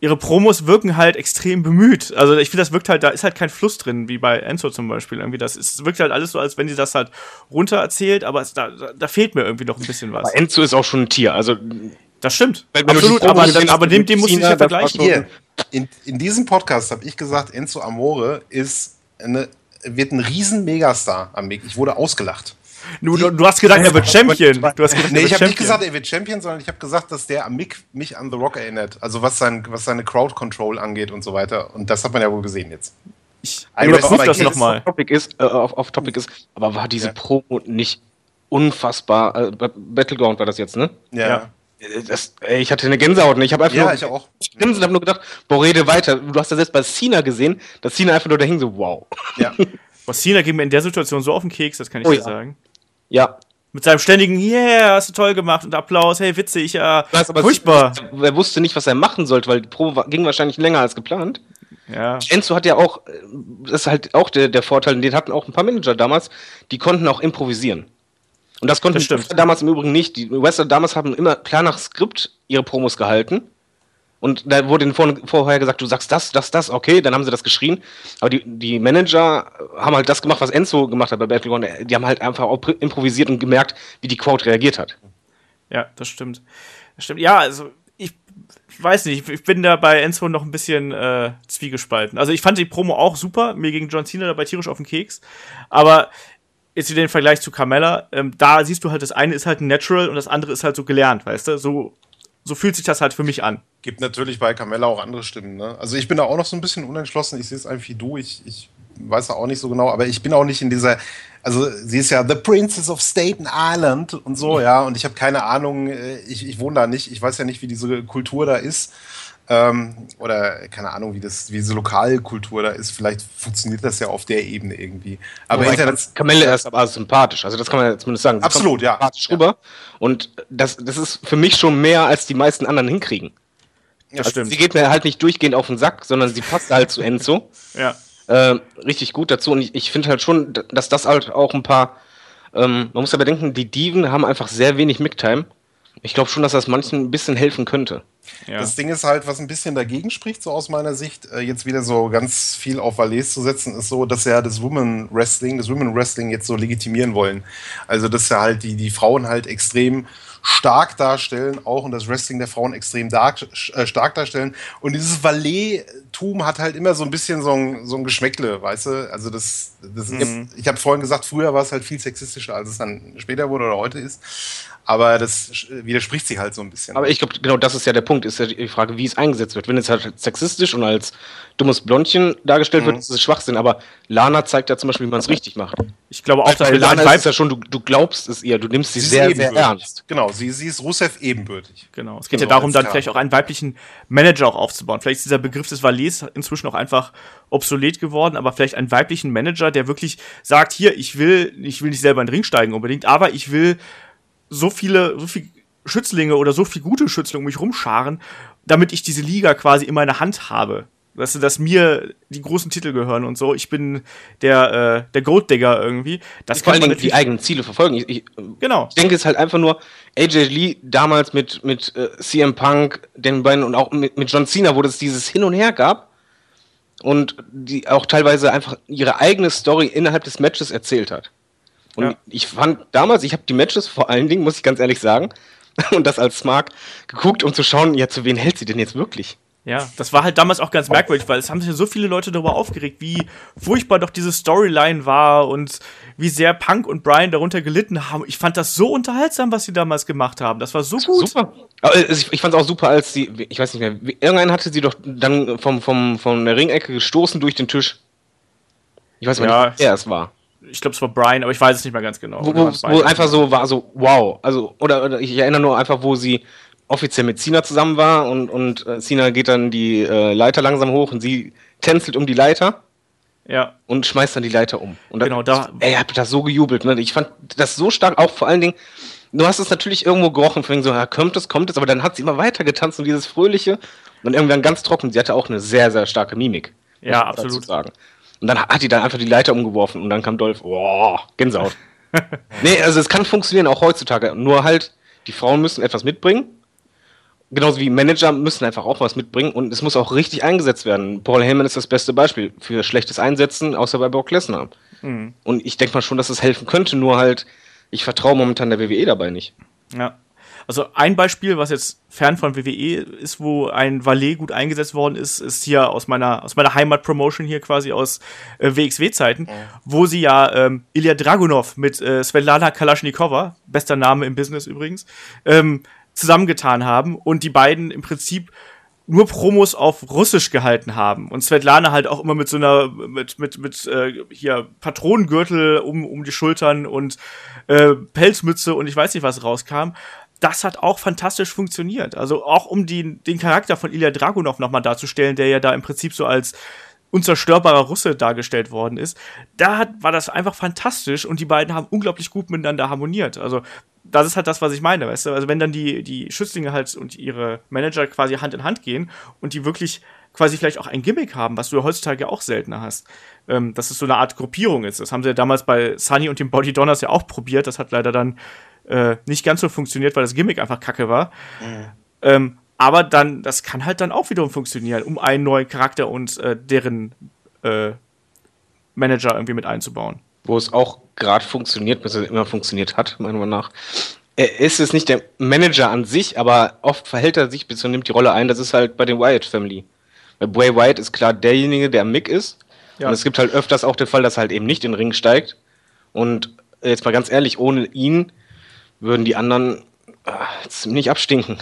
ihre Promos wirken halt extrem bemüht. Also ich finde, das wirkt halt, da ist halt kein Fluss drin, wie bei Enzo zum Beispiel. Irgendwie das ist, wirkt halt alles so, als wenn sie das halt runter erzählt, aber es, da, da fehlt mir irgendwie noch ein bisschen was.
Aber Enzo ist auch schon ein Tier. Also
das stimmt. Absolut, aber, dann, aber dem,
mit
dem muss ich ja vergleichen.
Hier, in, in diesem Podcast habe ich gesagt, Enzo Amore ist eine, wird ein riesen Megastar am Mick. Ich wurde ausgelacht.
Du, du, du hast gesagt, er wird Champion. Du hast gesagt,
Nee, ich habe nicht gesagt, er wird Champion, sondern ich habe gesagt, dass der am Mick mich an The Rock erinnert. Also was, sein, was seine Crowd Control angeht und so weiter. Und das hat man ja wohl gesehen jetzt.
Ich
my
das nochmal.
Topic ist, äh, auf, auf Topic ist, aber war diese
Ja.
Promo nicht unfassbar? Äh, Ba- Battleground war das jetzt, ne?
Ja.
Äh, Das, ey, ich hatte eine Gänsehaut. Ne? Ich habe einfach
Ja,
nur,
ich auch.
Grinsen, hab nur gedacht, boah, rede weiter. Du hast ja selbst bei Cena gesehen, dass Cena einfach nur da hing, so wow.
Ja.
Was Cena geht mir in der Situation so auf den Keks, das kann ich
Oh
dir
ja.
sagen.
Ja.
Mit seinem ständigen Yeah, hast du toll gemacht und Applaus, hey, witzig, ja.
Hast aber
Furchtbar.
Er wusste nicht, was er machen sollte, weil die Probe ging wahrscheinlich länger als geplant.
Ja.
Enzo hat ja auch, äh, das ist halt auch der, der Vorteil, den hatten auch ein paar Manager damals, die konnten auch improvisieren. Und das konnten
Das
damals im Übrigen nicht. Die Wrestler damals haben immer klar nach Skript ihre Promos gehalten. Und da wurde ihnen vor, vorher gesagt, du sagst das, das, das, okay, dann haben sie das geschrien. Aber die, die Manager haben halt das gemacht, was Enzo gemacht hat bei Battleground. Die haben halt einfach improvisiert und gemerkt, wie die Crowd reagiert hat.
Ja, das stimmt. Das stimmt. Ja, also ich weiß nicht, ich bin da bei Enzo noch ein bisschen äh, zwiegespalten. Also ich fand die Promo auch super, mir gegen John Cena dabei tierisch auf den Keks, aber jetzt wieder den Vergleich zu Carmella, ähm, da siehst du halt, das eine ist halt Natural und das andere ist halt so gelernt, weißt du? So, so fühlt sich das halt für mich an.
Gibt natürlich bei Carmella auch andere Stimmen. Ne? Also ich bin da auch noch so ein bisschen unentschlossen. Ich sehe es einfach wie du. Ich, ich weiß da auch nicht so genau, aber ich bin auch nicht in dieser. Also sie ist ja The Princess of Staten Island und so, ja. Und ich habe keine Ahnung. äh, Ich, ich wohne da nicht. Ich weiß ja nicht, wie diese Kultur da ist. Ähm, oder keine Ahnung, wie das, wie diese Lokalkultur da ist. Vielleicht funktioniert das ja auf der Ebene irgendwie. Aber Internet,
Kamelle ist aber sympathisch, also das kann man ja zumindest sagen. Sie
Absolut, ja.
Sympathisch rüber. Und das, das ist für mich schon mehr, als die meisten anderen hinkriegen.
Das
Also
stimmt.
Sie geht mir halt nicht durchgehend auf den Sack, sondern sie passt halt zu Enzo.
Ja.
äh, richtig gut dazu. Und ich, ich finde halt schon, dass das halt auch ein paar. Ähm, man muss ja bedenken, die Diven haben einfach sehr wenig Micktime. Ich glaube schon, dass das manchen ein bisschen helfen könnte.
ja.
Das Ding ist halt, was ein bisschen dagegen spricht, so aus meiner Sicht, äh, jetzt wieder so ganz viel auf Valais zu setzen, ist so, dass ja das Women Wrestling, das Women Wrestling jetzt so legitimieren wollen. Also, dass ja halt die, die Frauen halt extrem stark darstellen, auch und das Wrestling der Frauen extrem dark, äh, stark darstellen. Und dieses Valet-Tum hat halt immer so ein bisschen so ein, so ein Geschmäckle, weißt du? Also, das, das ist, ich habe vorhin gesagt, früher war es halt viel sexistischer, als es dann später wurde oder heute ist. Aber das widerspricht sich halt so ein bisschen.
Aber ich glaube, genau das ist ja der Punkt, ist ja die Frage, wie es eingesetzt wird. Wenn es halt sexistisch und als dummes Blondchen dargestellt wird, ist es Schwachsinn. Aber Lana zeigt ja zum Beispiel, wie man es richtig macht.
Ich glaube auch, dass
Lana ist es ja schon, du, du glaubst es ihr, du nimmst sie
Sie
sehr, sehr ernst.
Genau, sie, sie ist Rusev ebenbürtig.
Genau. Es geht
Genau,
ja darum, dann
klar.
vielleicht auch einen weiblichen Manager auch aufzubauen. Vielleicht ist dieser Begriff des Valets inzwischen auch einfach obsolet geworden, aber vielleicht einen weiblichen Manager, der wirklich sagt, hier, ich will, ich will nicht selber in den Ring steigen unbedingt, aber ich will so viele, so viel Schützlinge oder so viel gute Schützlinge um mich rumscharen, damit ich diese Liga quasi in meiner Hand habe. Weißt du, dass mir die großen Titel gehören und so. Ich bin der, äh, der Golddigger irgendwie. Das
Vor allen
man
die eigenen Ziele verfolgen. Ich, ich,
Genau.
Ich denke, es ist halt einfach nur AJ Lee damals mit, mit äh, CM Punk, den beiden und auch mit, mit John Cena, wo es dieses Hin und Her gab und die auch teilweise einfach ihre eigene Story innerhalb des Matches erzählt hat. Und
Ja.
ich fand damals, ich habe die Matches vor allen Dingen, muss ich ganz ehrlich sagen, und das als Mark geguckt, um zu schauen, ja, zu wen hält sie denn jetzt wirklich?
Ja, das war halt damals auch ganz merkwürdig, weil es haben sich ja so viele Leute darüber aufgeregt, wie furchtbar doch diese Storyline war und wie sehr Punk und Brian darunter gelitten haben. Ich fand das so unterhaltsam, was sie damals gemacht haben. Das war so gut.
Super. Ich, fand es auch super, als sie, ich weiß nicht mehr, irgendeinen hatte sie doch dann vom, vom, von der Ringecke gestoßen durch den Tisch. Ich weiß mal
Ja.
nicht, wer es war.
Ich glaube, es war Brian, aber ich weiß es nicht mehr ganz genau.
Wo, wo, wo einfach so war, so wow. Also, oder, oder ich erinnere nur einfach, wo sie offiziell mit Cena zusammen war und, und äh, Cena geht dann die äh, Leiter langsam hoch und sie tänzelt um die Leiter
Ja,
und schmeißt dann die Leiter um. Und
Genau, da-
Ey, hab das so gejubelt. Ne? Ich fand das so stark, auch vor allen Dingen. Du hast es natürlich irgendwo gerochen, von so, ja, kommt es, kommt es, aber dann hat sie immer weiter getanzt und dieses Fröhliche und irgendwann ganz trocken. Sie hatte auch eine sehr, sehr starke Mimik.
Ja, absolut.
Sagen. Und dann hat die dann einfach die Leiter umgeworfen und dann kam Dolph, oh, Gänsehaut. nee, also es kann funktionieren, auch heutzutage. Nur halt, die Frauen müssen etwas mitbringen genauso wie Manager müssen einfach auch was mitbringen und es muss auch richtig eingesetzt werden. Paul Heyman ist das beste Beispiel für schlechtes Einsetzen, außer bei Brock Lesnar. Mhm. Und ich denke mal schon, dass es das helfen könnte, nur halt, ich vertraue momentan der WWE dabei nicht.
Ja. Also ein Beispiel, was jetzt fern von WWE ist, wo ein Valet gut eingesetzt worden ist, ist hier aus meiner aus meiner Heimatpromotion hier quasi aus äh, WXW-Zeiten, mhm. wo sie ja ähm, Ilya Dragunov mit äh, Svetlana Kalaschnikova, bester Name im Business übrigens, ähm, zusammengetan haben und die beiden im Prinzip nur Promos auf Russisch gehalten haben und Svetlana halt auch immer mit so einer mit mit mit äh, hier Patronengürtel um um die Schultern und äh, Pelzmütze und ich weiß nicht was rauskam das hat auch fantastisch funktioniert. Also auch um die, den Charakter von Ilya Dragunov nochmal darzustellen, der ja da im Prinzip so als unzerstörbarer Russe dargestellt worden ist. Da hat, war das einfach fantastisch und die beiden haben unglaublich gut miteinander harmoniert. Also das ist halt das, was ich meine, weißt du? Also wenn dann die, die Schützlinge halt und ihre Manager quasi Hand in Hand gehen und die wirklich quasi vielleicht auch ein Gimmick haben, was du ja heutzutage auch seltener hast. Ähm, dass es so eine Art Gruppierung ist. Das haben sie ja damals bei Sunny und den Body Donners ja auch probiert. Das hat leider dann äh, nicht ganz so funktioniert, weil das Gimmick einfach kacke war. Mhm. Ähm, aber dann, das kann halt dann auch wiederum funktionieren, um einen neuen Charakter und äh, deren äh, Manager irgendwie mit einzubauen.
Wo es auch gerade funktioniert, bis es immer funktioniert hat, meiner Meinung nach. Er ist es nicht der Manager an sich, aber oft verhält er sich bzw. nimmt die Rolle ein. Das ist halt bei den Wyatt Family. Bei Bray Wyatt ist klar derjenige, der Mick ist. Ja. Und es gibt halt öfters auch den Fall, dass er halt eben nicht in den Ring steigt. Und jetzt mal ganz ehrlich, ohne ihn würden die anderen äh, ziemlich abstinken.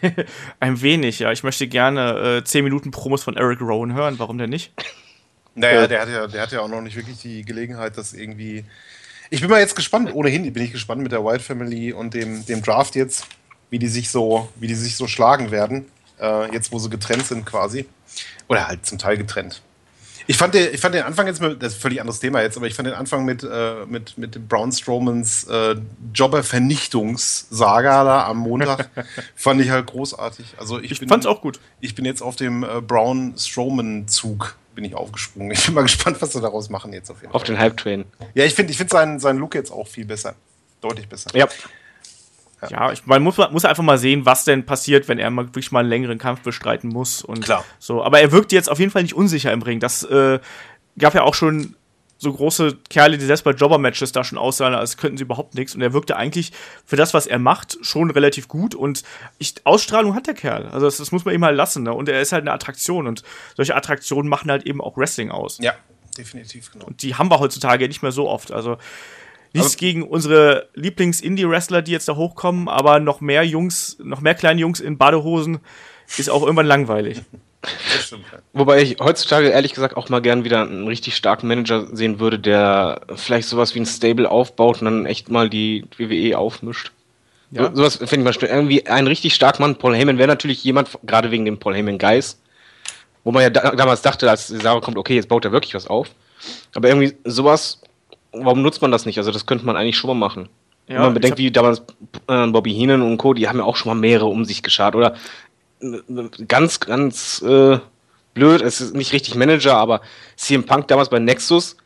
Ein wenig, ja. Ich möchte gerne äh, 10 Minuten Promos von Eric Rowan hören. Warum denn nicht?
Naja, äh. der hat, ja, der hat ja auch noch nicht wirklich die Gelegenheit, das irgendwie. Ich bin mal jetzt gespannt, ohnehin bin ich gespannt mit der White Family und dem, dem Draft jetzt, wie die sich so, wie die sich so schlagen werden. Äh, jetzt, wo sie getrennt sind quasi. Oder halt zum Teil getrennt. Ich fand, den, ich fand den Anfang jetzt, mit, das ist ein völlig anderes Thema jetzt, aber ich fand den Anfang mit, äh, mit, mit Braun Strowmans äh, Jobber-Vernichtungssaga da am Montag, fand ich halt großartig. Also ich,
ich bin, fand's auch gut.
Ich bin jetzt auf dem äh, Braun Strowman-Zug bin ich aufgesprungen. Ich bin mal gespannt, was sie daraus machen jetzt
auf jeden Auf den Hype-Train.
Ja, ich finde ich find seinen, seinen Look jetzt auch viel besser. Deutlich besser.
Ja. Ja, ja ich, man muss, muss einfach mal sehen, was denn passiert, wenn er mal wirklich mal einen längeren Kampf bestreiten muss. Und
Klar.
So. Aber er wirkt jetzt auf jeden Fall nicht unsicher im Ring. Das äh, gab ja auch schon so große Kerle, die selbst bei Jobber-Matches da schon aussahen, als könnten sie überhaupt nichts. Und er wirkte eigentlich für das, was er macht, schon relativ gut. Und ich, Ausstrahlung hat der Kerl. Also das, das muss man ihm halt lassen. Ne? Und er ist halt eine Attraktion. Und solche Attraktionen machen halt eben auch Wrestling aus.
Ja, definitiv,
genau. Und die haben wir heutzutage nicht mehr so oft. Also Nichts aber gegen unsere Lieblings-Indie-Wrestler, die jetzt da hochkommen, aber noch mehr Jungs, noch mehr kleine Jungs in Badehosen ist auch irgendwann langweilig.
Wobei ich heutzutage ehrlich gesagt auch mal gern wieder einen richtig starken Manager sehen würde, der vielleicht sowas wie ein Stable aufbaut und dann echt mal die WWE aufmischt. Ja. So, sowas finde ich mal schön. Irgendwie ein richtig starker Mann. Paul Heyman wäre natürlich jemand, gerade wegen dem Paul Heyman Geist, wo man ja da, damals dachte, als die Sache kommt, okay, jetzt baut er wirklich was auf. Aber irgendwie sowas warum nutzt man das nicht? Also das könnte man eigentlich schon mal machen. Ja, Wenn man bedenkt, wie damals äh, Bobby Heenan und Co., die haben ja auch schon mal mehrere um sich geschart. Oder äh, ganz, ganz äh, blöd, es ist nicht richtig Manager, aber CM Punk damals bei Nexus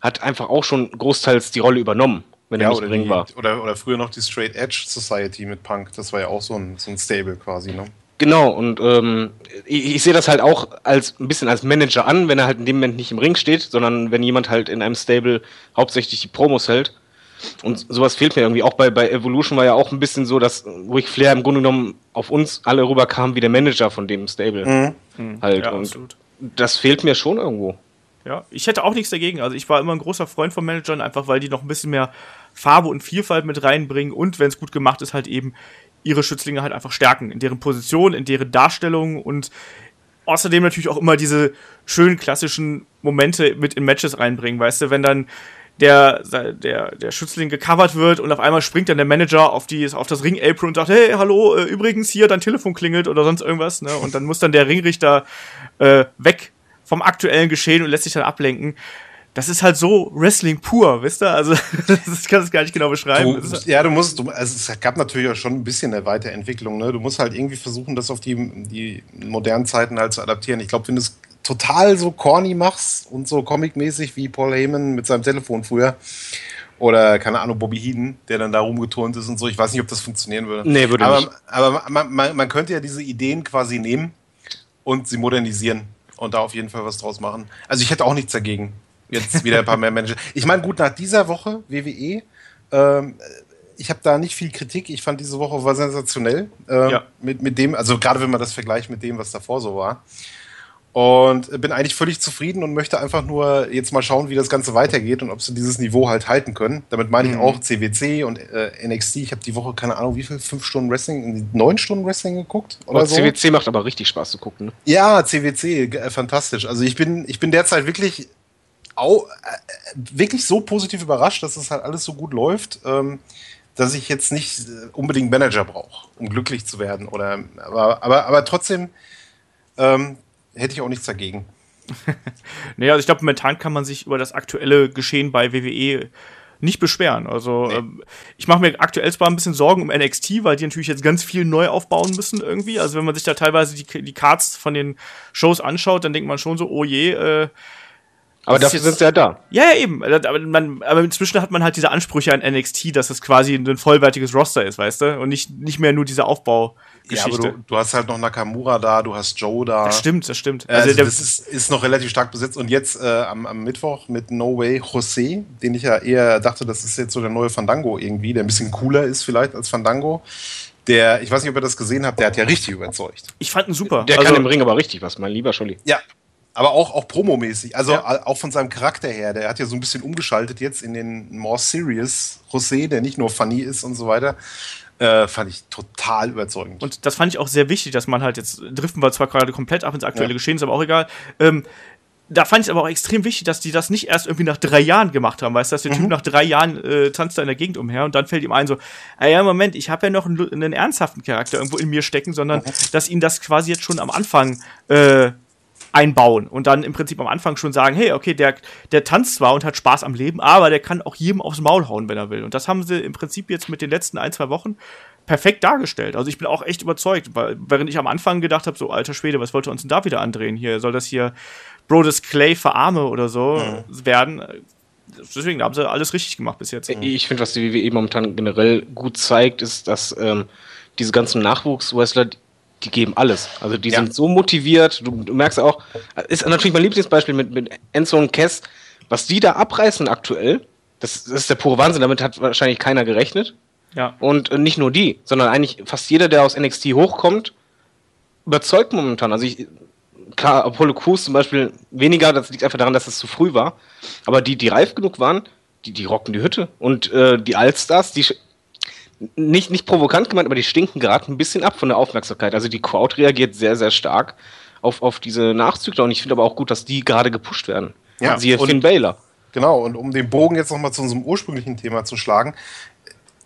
hat einfach auch schon großteils die Rolle übernommen,
wenn ja, er nicht oder, die, war. Oder, oder früher noch die Straight Edge Society mit Punk, das war ja auch so ein, so ein Stable quasi, ne?
Genau, und ähm, ich, ich sehe das halt auch als ein bisschen als Manager an, wenn er halt in dem Moment nicht im Ring steht, sondern wenn jemand halt in einem Stable hauptsächlich die Promos hält. Und sowas fehlt mir irgendwie. Auch bei, bei Evolution war ja auch ein bisschen so, dass Ric Flair im Grunde genommen auf uns alle rüberkam wie der Manager von dem Stable. Mhm. mhm. Halt. Ja, und absolut. das fehlt mir schon irgendwo.
Ja, ich hätte auch nichts dagegen. Also ich war immer ein großer Freund von Managern, einfach weil die noch ein bisschen mehr Farbe und Vielfalt mit reinbringen und wenn es gut gemacht ist, halt eben ihre Schützlinge halt einfach stärken, in deren Position, in deren Darstellung und außerdem natürlich auch immer diese schönen klassischen Momente mit in Matches reinbringen, weißt du, wenn dann der, der, der Schützling gecovert wird und auf einmal springt dann der Manager auf, die, auf das Ring-Apron und sagt, hey, hallo, äh, übrigens hier, dein Telefon klingelt oder sonst irgendwas, ne? Und dann muss dann der Ringrichter äh, weg vom aktuellen Geschehen und lässt sich dann ablenken das ist halt so Wrestling pur, wisst ihr? Also, ich kann es gar nicht genau beschreiben.
Du, ja, du musst, du, also es gab natürlich auch schon ein bisschen eine Weiterentwicklung. Ne? Du musst halt irgendwie versuchen, das auf die, die modernen Zeiten halt zu adaptieren. Ich glaube, wenn du es total so corny machst und so comicmäßig wie Paul Heyman mit seinem Telefon früher Oder, keine Ahnung, Bobby Heeden, der dann da rumgeturnt ist und so. Ich weiß nicht, ob das funktionieren würde.
Nee, würde
aber,
nicht.
Aber man, man, man könnte ja diese Ideen quasi nehmen und sie modernisieren und da auf jeden Fall was draus machen. Also ich hätte auch nichts dagegen. Jetzt wieder ein paar mehr Menschen. Ich meine, gut, nach dieser Woche WWE, ähm, ich habe da nicht viel Kritik. Ich fand diese Woche war sensationell. Äh,
Ja.
mit, mit dem, also gerade wenn man das vergleicht mit dem, was davor so war. Und bin eigentlich völlig zufrieden und möchte einfach nur jetzt mal schauen, wie das Ganze weitergeht und ob sie dieses Niveau halt halten können. Damit meine ich
Mhm.
auch CWC und äh, NXT. Ich habe die Woche, keine Ahnung, wie viel, fünf Stunden Wrestling, neun Stunden Wrestling geguckt oder
Aber
so.
CWC macht aber richtig Spaß zu gucken. Ne?
Ja, CWC, äh, fantastisch. Also ich bin, ich bin derzeit wirklich, au, äh, wirklich so positiv überrascht, dass es halt alles so gut läuft, ähm, dass ich jetzt nicht äh, unbedingt Manager brauche, um glücklich zu werden. Oder, aber, aber, aber trotzdem ähm, hätte ich auch nichts dagegen.
Naja, also ich glaube, momentan kann man sich über das aktuelle Geschehen bei WWE nicht beschweren. Also
Nee.
ähm, ich mache mir aktuell zwar ein bisschen Sorgen um NXT, weil die natürlich jetzt ganz viel neu aufbauen müssen irgendwie. Also wenn man sich da teilweise die, die Cards von den Shows anschaut, dann denkt man schon so, oh je, äh,
Aber
Das ist
dafür sind sie ja da.
ja, ja, eben. Aber, man, aber inzwischen hat man halt diese Ansprüche an NXT, dass es quasi ein vollwertiges Roster ist, weißt du? Und nicht, nicht mehr nur diese
Ja, aber
Aufbaugeschichte.
du, du hast halt noch Nakamura da, du hast Joe da.
das stimmt, das stimmt.
Also,
Also, der,
das ist, ist noch relativ stark besetzt. Und jetzt äh, am, am Mittwoch mit No Way Jose, den ich ja eher dachte, das ist jetzt so der neue Fandango irgendwie, der ein bisschen cooler ist vielleicht als Fandango. Der, ich weiß nicht, ob ihr das gesehen habt, der hat ja richtig überzeugt.
ich fand ihn super.
Der
also,
kann im Ring aber richtig was, mein lieber Scholli.
Ja. Aber auch, auch promomäßig, also
Ja.
auch von seinem Charakter her. Der hat ja so ein bisschen umgeschaltet jetzt in den more serious José, der nicht nur funny ist und so weiter. Äh, fand ich total überzeugend.
Und das fand ich auch sehr wichtig, dass man halt jetzt driften wir zwar gerade komplett ab ins aktuelle
Ja.
Geschehen, ist aber auch egal. Ähm, da fand ich es aber auch extrem wichtig, dass die das nicht erst irgendwie nach drei Jahren gemacht haben, weißt du, dass der Typ nach drei Jahren äh, tanzt da in der Gegend umher und dann fällt ihm ein so, ah ja, Moment, ich habe ja noch einen, einen ernsthaften Charakter irgendwo in mir stecken, sondern dass ihn das quasi jetzt schon am Anfang äh, einbauen und dann im Prinzip am Anfang schon sagen, hey, okay, der, der tanzt zwar und hat Spaß am Leben, aber der kann auch jedem aufs Maul hauen, wenn er will. Und das haben sie im Prinzip jetzt mit den letzten ein, zwei Wochen perfekt dargestellt. Also ich bin auch echt überzeugt, weil während ich am Anfang gedacht habe, so alter Schwede, was wollte uns denn da wieder andrehen? Hier soll das hier Brodus Clay verarme oder so werden. Deswegen haben sie alles richtig gemacht bis jetzt.
Ich finde, was die WWE momentan generell gut zeigt, ist, dass ähm, diese ganzen Nachwuchswrestler, die- geben alles. Also die
Ja.
sind so motiviert. Du, du merkst auch, ist natürlich mein Lieblingsbeispiel mit, mit Enzo und Kess, was die da abreißen aktuell. Das, das ist der pure Wahnsinn. Damit hat wahrscheinlich keiner gerechnet.
Ja.
Und äh, nicht nur die, sondern eigentlich fast jeder, der aus NXT hochkommt, überzeugt momentan. Also ich, klar, Apollo Crews zum Beispiel weniger, das liegt einfach daran, dass es zu früh war. Aber die, die reif genug waren, die, die rocken die Hütte. Und äh, die Allstars, die nicht, nicht provokant gemeint, aber die stinken gerade ein bisschen ab von der Aufmerksamkeit. Also die Crowd reagiert sehr, sehr stark auf, auf diese Nachzügler. Und ich finde aber auch gut, dass die gerade gepusht werden.
Ja,
Siehe
und-
Finn Baylor.
Genau, und um den Bogen jetzt nochmal zu unserem ursprünglichen Thema zu schlagen,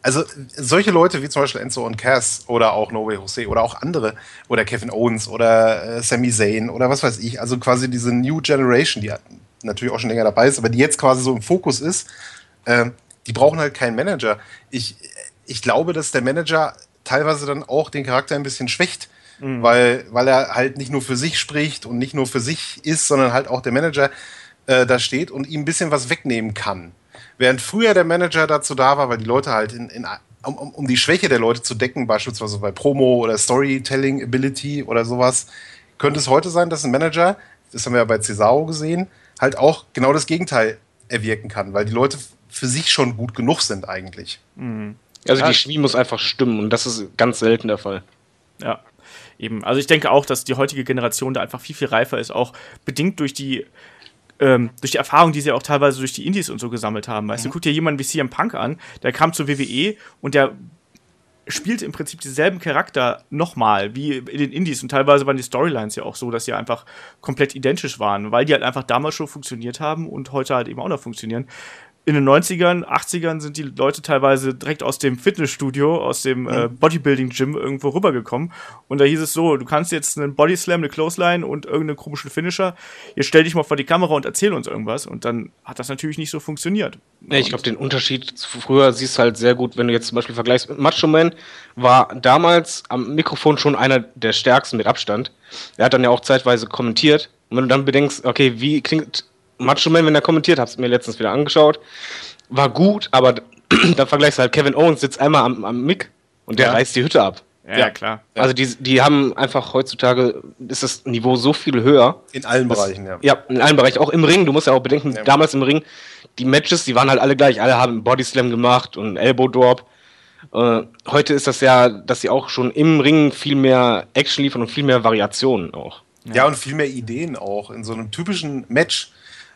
also solche Leute wie zum Beispiel Enzo und Cass oder auch No Way Jose oder auch andere oder Kevin Owens oder äh, Sami Zayn oder was weiß ich, also quasi diese New Generation, die natürlich auch schon länger dabei ist, aber die jetzt quasi so im Fokus ist, äh, die brauchen halt keinen Manager. Ich, ich glaube, dass der Manager teilweise dann auch den Charakter ein bisschen schwächt, weil, weil er halt nicht nur für sich spricht und nicht nur für sich ist, sondern halt auch der Manager äh, da steht und ihm ein bisschen was wegnehmen kann. Während früher der Manager dazu da war, weil die Leute halt in, in, um, um, um die Schwäche der Leute zu decken, beispielsweise bei Promo oder Storytelling Ability oder sowas, könnte es heute sein, dass ein Manager, das haben wir ja bei Cesaro gesehen, halt auch genau das Gegenteil erwirken kann, weil die Leute für sich schon gut genug sind eigentlich.
Also
Ja.
die Chemie muss einfach stimmen und das ist ganz selten der Fall.
Ja, eben. Also ich denke auch, dass die heutige Generation da einfach viel, viel reifer ist, auch bedingt durch die ähm, durch die Erfahrung, die sie auch teilweise durch die Indies und so gesammelt haben. Weißt du, guck dir jemanden wie CM Punk an, der kam zur WWE und der spielt im Prinzip denselben Charakter nochmal wie in den Indies und teilweise waren die Storylines ja auch so, dass sie einfach komplett identisch waren, weil die halt einfach damals schon funktioniert haben und heute halt eben auch noch funktionieren. In den 90ern, 80ern sind die Leute teilweise direkt aus dem Fitnessstudio, aus dem äh, Bodybuilding-Gym irgendwo rübergekommen. Und da hieß es so, du kannst jetzt einen Bodyslam, eine Clothesline und irgendeinen komischen Finisher. Jetzt stell dich mal vor die Kamera und erzähl uns irgendwas. Und dann hat das natürlich nicht so funktioniert.
Ja, ich glaube, den Unterschied zu früher siehst du halt sehr gut, wenn du jetzt zum Beispiel vergleichst mit Macho Man, war damals am Mikrofon schon einer der stärksten mit Abstand. Er hat dann ja auch zeitweise kommentiert. Und wenn du dann bedenkst, okay, wie klingt Macho Man, wenn er kommentiert, hab's mir letztens wieder angeschaut. war gut, aber da vergleichst du halt, Kevin Owens sitzt einmal am, am Mick und der
Ja.
reißt die Hütte ab.
Ja,
Ja.
klar.
Also die, die haben einfach heutzutage, ist das Niveau so viel höher.
In allen Bereichen, ja.
Ja, in allen Bereichen, auch im Ring. Du musst ja auch bedenken,
Ja.
damals im Ring, die Matches, die waren halt alle gleich. Alle haben einen Bodyslam gemacht und einen Elbow Drop. Äh, heute ist das ja, dass sie auch schon im Ring viel mehr Action liefern und viel mehr Variationen auch.
Ja, und viel mehr Ideen auch. In so einem typischen Match,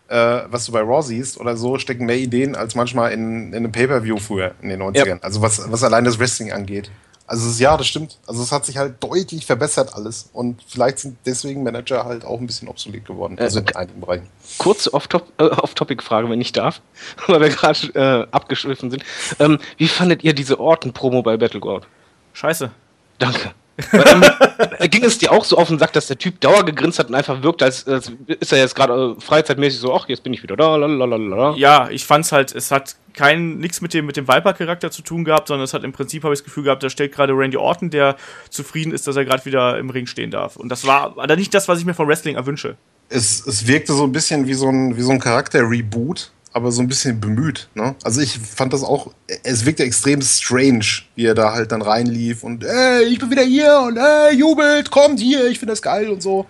äh, was du bei Raw siehst oder so, stecken mehr Ideen als manchmal in, in einem Pay-Per-View früher in den 90ern. Also was, was allein das Wrestling angeht. Also es ist, ja, das stimmt. Also es hat sich halt deutlich verbessert alles. Und vielleicht sind deswegen Manager halt auch ein bisschen obsolet geworden. Also in einigen Bereichen.
Kurze äh, Off-Topic-Frage, wenn ich darf, weil wir gerade äh, abgeschwiffen sind. Ähm, wie fandet ihr diese Orten-Promo bei Battleground?
Scheiße.
Danke. Ähm, äh, ging es dir auch so auf den Sack, dass der Typ Dauer gegrinst hat und einfach wirkt, als, als ist er jetzt gerade äh, freizeitmäßig so, ach, jetzt bin ich wieder da, lalalala.
Ja, ich fand's halt, es hat kein nichts mit dem mit dem Viper-Charakter zu tun gehabt, sondern es hat im Prinzip habe ich das Gefühl gehabt, da steht gerade Randy Orton, der zufrieden ist, dass er gerade wieder im Ring stehen darf. Und das war aber nicht das, was ich mir von Wrestling erwünsche.
es, es wirkte so ein bisschen wie so ein, wie so ein Charakter-Reboot, aber so ein bisschen bemüht. Ne? Also ich fand das auch, es wirkte extrem strange, wie er da halt dann reinlief und ey, ich bin wieder hier und ey, jubelt, kommt hier, ich finde das geil und so.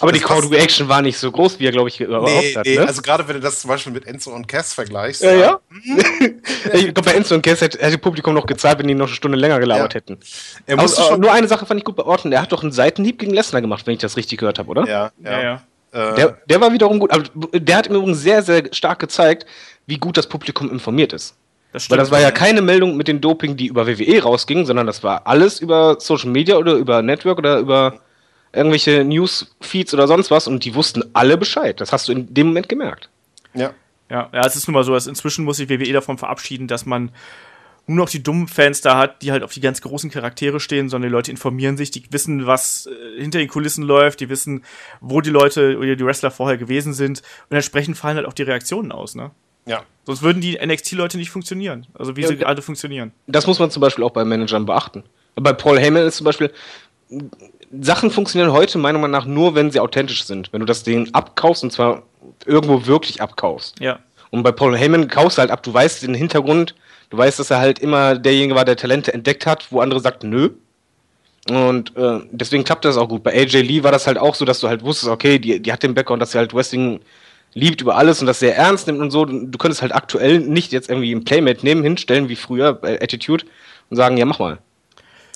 Aber die
Das passt-
Crowd-Reaction war nicht so groß, wie er, glaube ich, überhaupt
Nee,
hat.
nee,
ne?
also gerade wenn du das zum Beispiel mit Enzo und Cass vergleichst.
ja, ja. ich glaube, bei Enzo und Cass hätte, hätte das Publikum noch gezahlt, wenn die noch eine Stunde länger gelabert
Ja.
hätten.
Er
äh,
schon.
nur eine Sache fand ich gut bei Orton. Der hat doch einen Seitenhieb gegen Lesnar gemacht, wenn ich das richtig gehört habe, oder?
ja, ja. Äh,
Der, der war wiederum gut. Aber der hat im Übrigen sehr, sehr stark gezeigt, wie gut das Publikum informiert ist.
Das
Weil das war ja keine Meldung mit den Doping, die über WWE rausging, sondern das war alles über Social Media oder über Network oder über irgendwelche Newsfeeds oder sonst was und die wussten alle Bescheid. Das hast du in dem Moment gemerkt.
ja.
Ja, ja, es ist nun mal so, dass inzwischen muss sich WWE davon verabschieden, dass man nur noch die dummen Fans da hat, die halt auf die ganz großen Charaktere stehen, sondern die Leute informieren sich, die wissen, was äh, hinter den Kulissen läuft, die wissen, wo die Leute oder die Wrestler vorher gewesen sind und entsprechend fallen halt auch die Reaktionen aus, ne?
ja.
Sonst würden die NXT-Leute nicht funktionieren. Also wie
Ja,
sie gerade funktionieren.
Das muss man zum Beispiel auch bei Managern beachten. Bei Paul Heyman ist zum Beispiel, Sachen funktionieren heute meiner Meinung nach nur, wenn sie authentisch sind. Wenn du das Ding abkaufst und zwar irgendwo wirklich abkaufst.
Ja.
Und bei Paul Heyman kaufst du halt ab, du weißt den Hintergrund, du weißt, dass er halt immer derjenige war, der Talente entdeckt hat, wo andere sagten, nö. Und äh, deswegen klappt das auch gut. Bei AJ Lee war das halt auch so, dass du halt wusstest, okay, die, die hat den Background, dass sie halt Wrestling liebt über alles und das sehr ernst nimmt und so. Du könntest halt aktuell nicht jetzt irgendwie ein Playmate nehmen, hinstellen wie früher bei Attitude und sagen, ja, mach mal.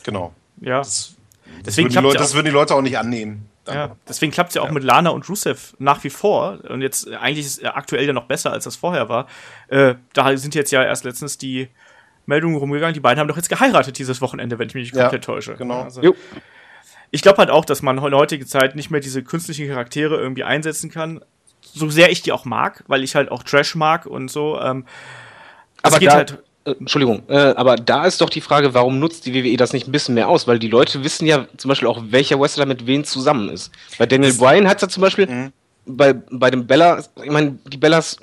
Genau.
Ja.
Das, das,
Deswegen
würden die
klappt
Leute, das würden die Leute auch nicht annehmen.
Ja, deswegen klappt es ja auch mit Lana und Rusev nach wie vor. Und jetzt, äh, eigentlich ist es ja aktuell ja noch besser, als das vorher war. Äh, da sind jetzt ja erst letztens die Meldungen rumgegangen, die beiden haben doch jetzt geheiratet dieses Wochenende, wenn ich mich nicht
Ja,
komplett täusche.
genau.
Also,
Jo.
ich glaube halt auch, dass man in der heutigen Zeit nicht mehr diese künstlichen Charaktere irgendwie einsetzen kann. So sehr ich die auch mag, weil ich halt auch Trash mag und so. Ähm, es
Aber
geht
da,
halt.
Äh, Entschuldigung, äh, aber da ist doch die Frage, warum nutzt die WWE das nicht ein bisschen mehr aus? Weil die Leute wissen ja zum Beispiel auch, welcher Wrestler mit wem zusammen ist. Bei Daniel Bryan hat es ja zum Beispiel,
Mhm.
bei, bei dem Bella, ich meine, die Bellas,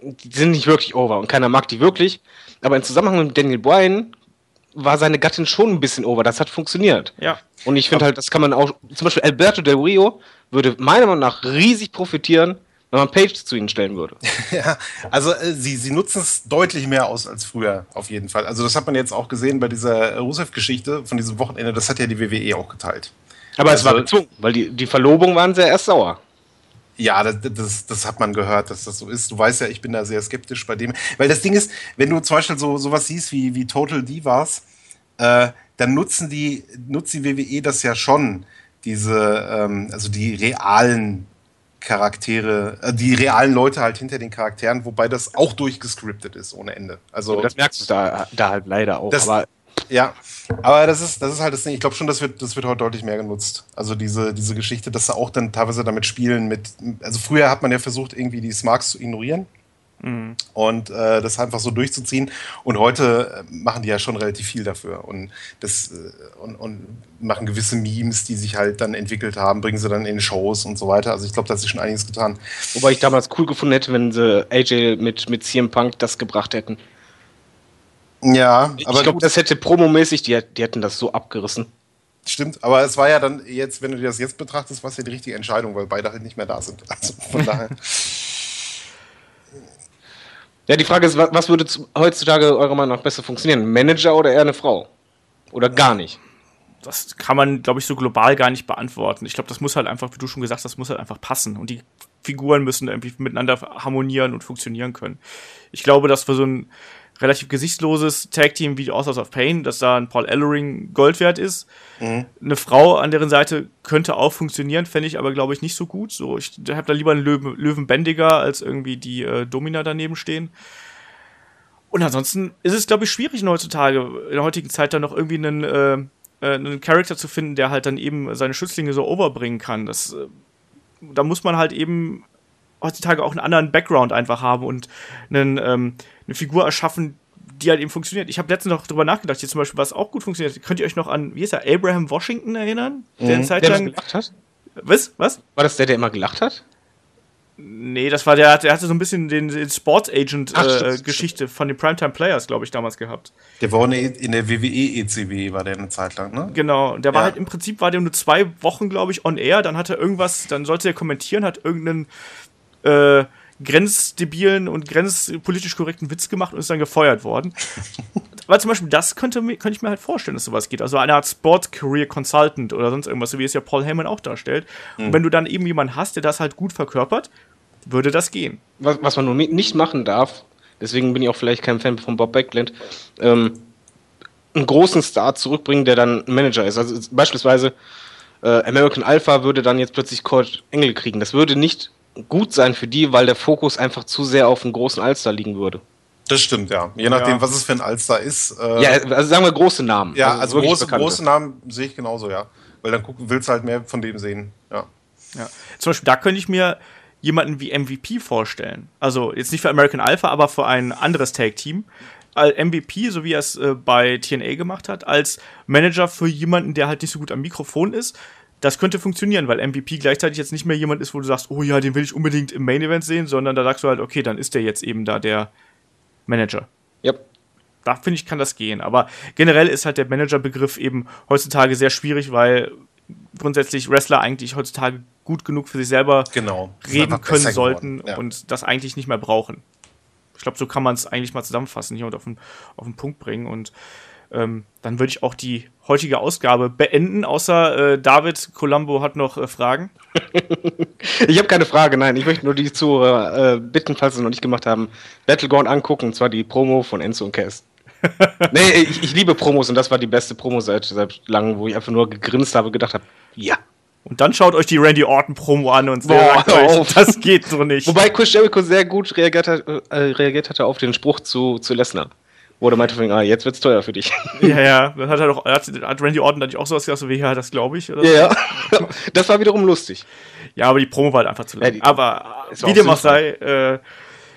die sind nicht wirklich over und keiner mag die wirklich. Aber im Zusammenhang mit Daniel Bryan war seine Gattin schon ein bisschen over. Das hat funktioniert.
Ja.
Und ich finde halt, das kann man auch, zum Beispiel Alberto Del Rio würde meiner Meinung nach riesig profitieren, wenn man Page zu ihnen stellen würde.
Ja, also äh, sie, sie nutzen es deutlich mehr aus als früher, auf jeden Fall. Also das hat man jetzt auch gesehen bei dieser Rusev-Geschichte von diesem Wochenende, das hat ja die WWE auch geteilt.
Aber es war
Also-
gezwungen, weil die, die Verlobung waren sehr erst sauer.
Ja, das, das, das hat man gehört, dass das so ist. Du weißt ja, ich bin da sehr skeptisch bei dem. Weil das Ding ist, wenn du zum Beispiel so sowas siehst wie, wie Total Divas, äh, dann nutzen die, nutzt die WWE das ja schon, diese, ähm, also die realen Charaktere, äh, die realen Leute halt hinter den Charakteren, wobei das auch durchgescriptet ist ohne Ende. Also
Das merkst du da, da halt leider auch.
Das-
aber
ja, aber das ist, das ist halt das Ding. Ich glaube schon, das wird, das wird heute deutlich mehr genutzt. Also diese, diese Geschichte, dass sie auch dann teilweise damit spielen mit. Also früher hat man ja versucht, irgendwie die Smarks zu ignorieren und äh, das einfach so durchzuziehen. Und heute äh, machen die ja schon relativ viel dafür und das äh, und, und machen gewisse Memes, die sich halt dann entwickelt haben, bringen sie dann in Shows und so weiter. Also ich glaube, da hat sich schon einiges getan.
wobei ich damals cool gefunden hätte, wenn sie AJ mit, mit CM Punk das gebracht hätten.
Ja,
ich
aber
glaube,
gut.
das hätte promomäßig, die, die hätten das so abgerissen.
Stimmt, aber es war ja dann jetzt, wenn du dir das jetzt betrachtest, war es ja die richtige Entscheidung, weil beide halt nicht mehr da sind. Also von daher.
Ja, die Frage ist, was würde heutzutage eurer Meinung nach besser funktionieren? Ein Manager oder eher eine Frau? Oder gar nicht?
Das kann man, glaube ich, so global gar nicht beantworten. Ich glaube, das muss halt einfach, wie du schon gesagt hast, das muss halt einfach passen. Und die Figuren müssen irgendwie miteinander harmonieren und funktionieren können. Ich glaube, dass für so ein relativ gesichtsloses Tag-Team wie Authors of Pain, dass da ein Paul Ellering Gold wert ist. Mhm. Eine Frau an deren Seite könnte auch funktionieren, fände ich aber, glaube ich, nicht so gut. So, ich habe da lieber einen Löwen, Löwenbändiger als irgendwie die äh, Domina daneben stehen. Und ansonsten ist es, glaube ich, schwierig heutzutage, in der heutigen Zeit dann noch irgendwie einen, äh, äh, einen Charakter zu finden, der halt dann eben seine Schützlinge so overbringen kann. Das, äh, da muss man halt eben heutzutage auch einen anderen Background einfach haben und einen, ähm, eine Figur erschaffen, die halt eben funktioniert. Ich habe letztens noch drüber nachgedacht, hier zum Beispiel, was auch gut funktioniert. Könnt ihr euch noch an, wie ist er, Abraham Washington erinnern?
Mhm. Der eine Zeit lang. Der gelacht hat?
Was? Was?
War das der, der immer gelacht hat?
Nee, das war der, der hatte so ein bisschen den, den Sports Agent äh, Geschichte von den Primetime Players, glaube ich, damals gehabt.
Der war in der WWE ECW, war der eine Zeit lang, ne?
Genau, der war ja. halt im Prinzip, war der nur zwei Wochen, glaube ich, on air, dann hat er irgendwas, dann sollte er kommentieren, hat irgendeinen äh, grenzdebilen und grenzpolitisch korrekten Witz gemacht und ist dann gefeuert worden. Weil zum Beispiel das könnte, könnte ich mir halt vorstellen, dass sowas geht. Also eine Art Sport Career Consultant oder sonst irgendwas, so wie es ja Paul Heyman auch darstellt. Mhm. Und wenn du dann eben jemanden hast, der das halt gut verkörpert, würde das gehen.
Was, was man nur nicht machen darf, deswegen bin ich auch vielleicht kein Fan von Bob Backlund, ähm, einen großen Star zurückbringen, der dann Manager ist. Also beispielsweise äh, American Alpha würde dann jetzt plötzlich Kurt Engel kriegen. Das würde nicht gut sein für die, weil der Fokus einfach zu sehr auf einen großen Alster liegen würde.
Das stimmt, ja. Je nachdem, ja. was es für ein Alster ist.
Äh, ja, also sagen wir große Namen.
Ja, also, also große, große Namen sehe ich genauso, ja. Weil dann gucken, willst du halt mehr von dem sehen, ja.
ja. Zum Beispiel, da könnte ich mir jemanden wie MVP vorstellen. Also jetzt nicht für American Alpha, aber für ein anderes Tag-Team. MVP, so wie er es äh, bei TNA gemacht hat, als Manager für jemanden, der halt nicht so gut am Mikrofon ist, das könnte funktionieren, weil MVP gleichzeitig jetzt nicht mehr jemand ist, wo du sagst, oh ja, den will ich unbedingt im Main Event sehen, sondern da sagst du halt, okay, dann ist der jetzt eben da der Manager.
Yep.
Da finde ich, kann das gehen. Aber generell ist halt der Manager-Begriff eben heutzutage sehr schwierig, weil grundsätzlich Wrestler eigentlich heutzutage gut genug für sich selber
genau.
reden können sollten ja. und das eigentlich nicht mehr brauchen. Ich glaube, so kann man es eigentlich mal zusammenfassen hier und auf den, auf den Punkt bringen. Und ähm, dann würde ich auch die heutige Ausgabe beenden, außer äh, David Colombo hat noch äh, Fragen.
ich habe keine Frage, nein. Ich möchte nur die Zuhörer äh, bitten, falls sie es noch nicht gemacht haben, Battleground angucken, und zwar die Promo von Enzo und Cass. nee, ich, ich, liebe Promos und das war die beste Promo seit, seit langem, wo ich einfach nur gegrinst habe, gedacht habe, ja.
Und dann schaut euch die Randy Orton Promo an und sagt euch, das geht so nicht.
Wobei Chris Jericho sehr gut reagiert, hat, äh, reagiert hatte auf den Spruch zu, zu Lesnar. Wo der meinte, ah, jetzt wird's teuer für dich.
Ja, ja. Dann hat er doch, hat, hat Randy Orton dann auch sowas gesagt, so wie, ja, das glaube ich.
Oder ja, ja. Das war wiederum lustig.
Ja, aber die Promo war halt einfach zu lang. Ja, aber wie dem auch sei, äh,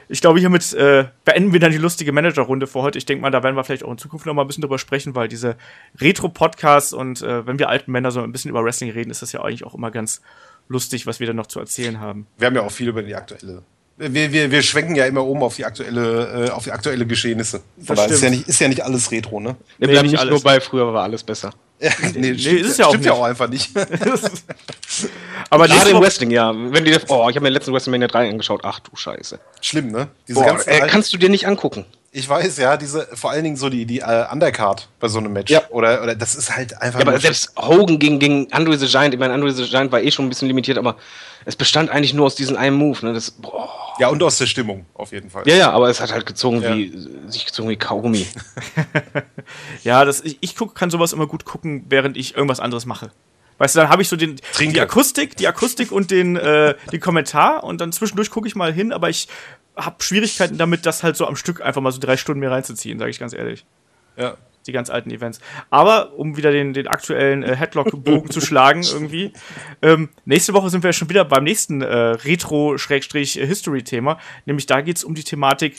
ich glaube, hiermit äh, beenden wir dann die lustige Manager-Runde für heute. Ich denke mal, da werden wir vielleicht auch in Zukunft noch mal ein bisschen drüber sprechen, weil diese Retro-Podcasts und äh, wenn wir alten Männer so ein bisschen über Wrestling reden, ist das ja eigentlich auch immer ganz lustig, was wir dann noch zu erzählen haben.
Wir haben ja auch viel über die aktuelle wir, wir, wir schwenken ja immer um auf die aktuelle, äh, auf die aktuelle Geschehnisse. Von daher ist ja, nicht, ist ja nicht alles Retro, ne?
Wir nee, bleiben nicht alles. nur bei früher war alles besser.
Ja, nee, nee, stimmt, ist ja auch, stimmt ja auch einfach nicht.
Aber gerade im Wrestling, ja. Wenn die, oh, ich habe mir letzten WrestleMania 3 angeschaut. Ach du Scheiße.
Schlimm, ne?
Diese Boah, äh, kannst du dir nicht angucken.
Ich weiß, ja, diese, vor allen Dingen so die, die uh, Undercard bei so einem Match. Ja. Oder, oder das ist halt einfach.
Ja, aber selbst Hogan gegen, gegen Andre the Giant, ich meine, Andre the Giant war eh schon ein bisschen limitiert, aber es bestand eigentlich nur aus diesem einen Move, ne? Das, boah.
Ja, und aus der Stimmung, auf jeden Fall.
Ja, ja, aber es hat halt gezogen ja. wie, sich gezogen wie Kaugummi.
ja, das, ich, ich guck, kann sowas immer gut gucken, während ich irgendwas anderes mache. Weißt du, dann habe ich so den, die Akustik, die Akustik und den, äh, den Kommentar und dann zwischendurch gucke ich mal hin, aber ich habe Schwierigkeiten damit, das halt so am Stück einfach mal so drei Stunden mir reinzuziehen, sage ich ganz ehrlich.
Ja.
Die ganz alten Events. Aber um wieder den, den aktuellen äh, Headlock-Bogen zu schlagen, irgendwie. Ähm, nächste Woche sind wir schon wieder beim nächsten äh, Retro-History-Thema. Nämlich da geht es um die Thematik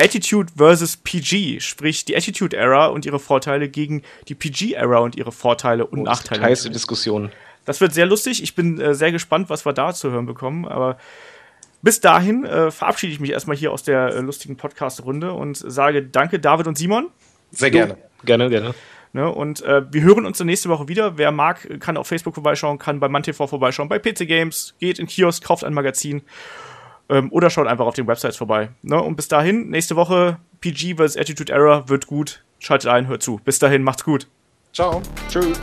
Attitude versus PG, sprich die Attitude-Era und ihre Vorteile gegen die PG-Era und ihre Vorteile und oh, Nachteile.
Heiße Diskussion.
Das wird sehr lustig. Ich bin äh, sehr gespannt, was wir da zu hören bekommen. Aber bis dahin äh, verabschiede ich mich erstmal hier aus der äh, lustigen Podcast-Runde und sage Danke, David und Simon.
Sehr gerne.
Gerne, gerne.
Ne, und äh, wir hören uns dann nächste Woche wieder. Wer mag, kann auf Facebook vorbeischauen, kann bei MannTV vorbeischauen, bei PC Games, geht in Kiosk, kauft ein Magazin. Ähm, oder schaut einfach auf den Websites vorbei. Ne? Und bis dahin, nächste Woche PG vs Attitude Error wird gut. Schaltet ein, hört zu. Bis dahin, macht's gut.
Ciao.
Tschüss.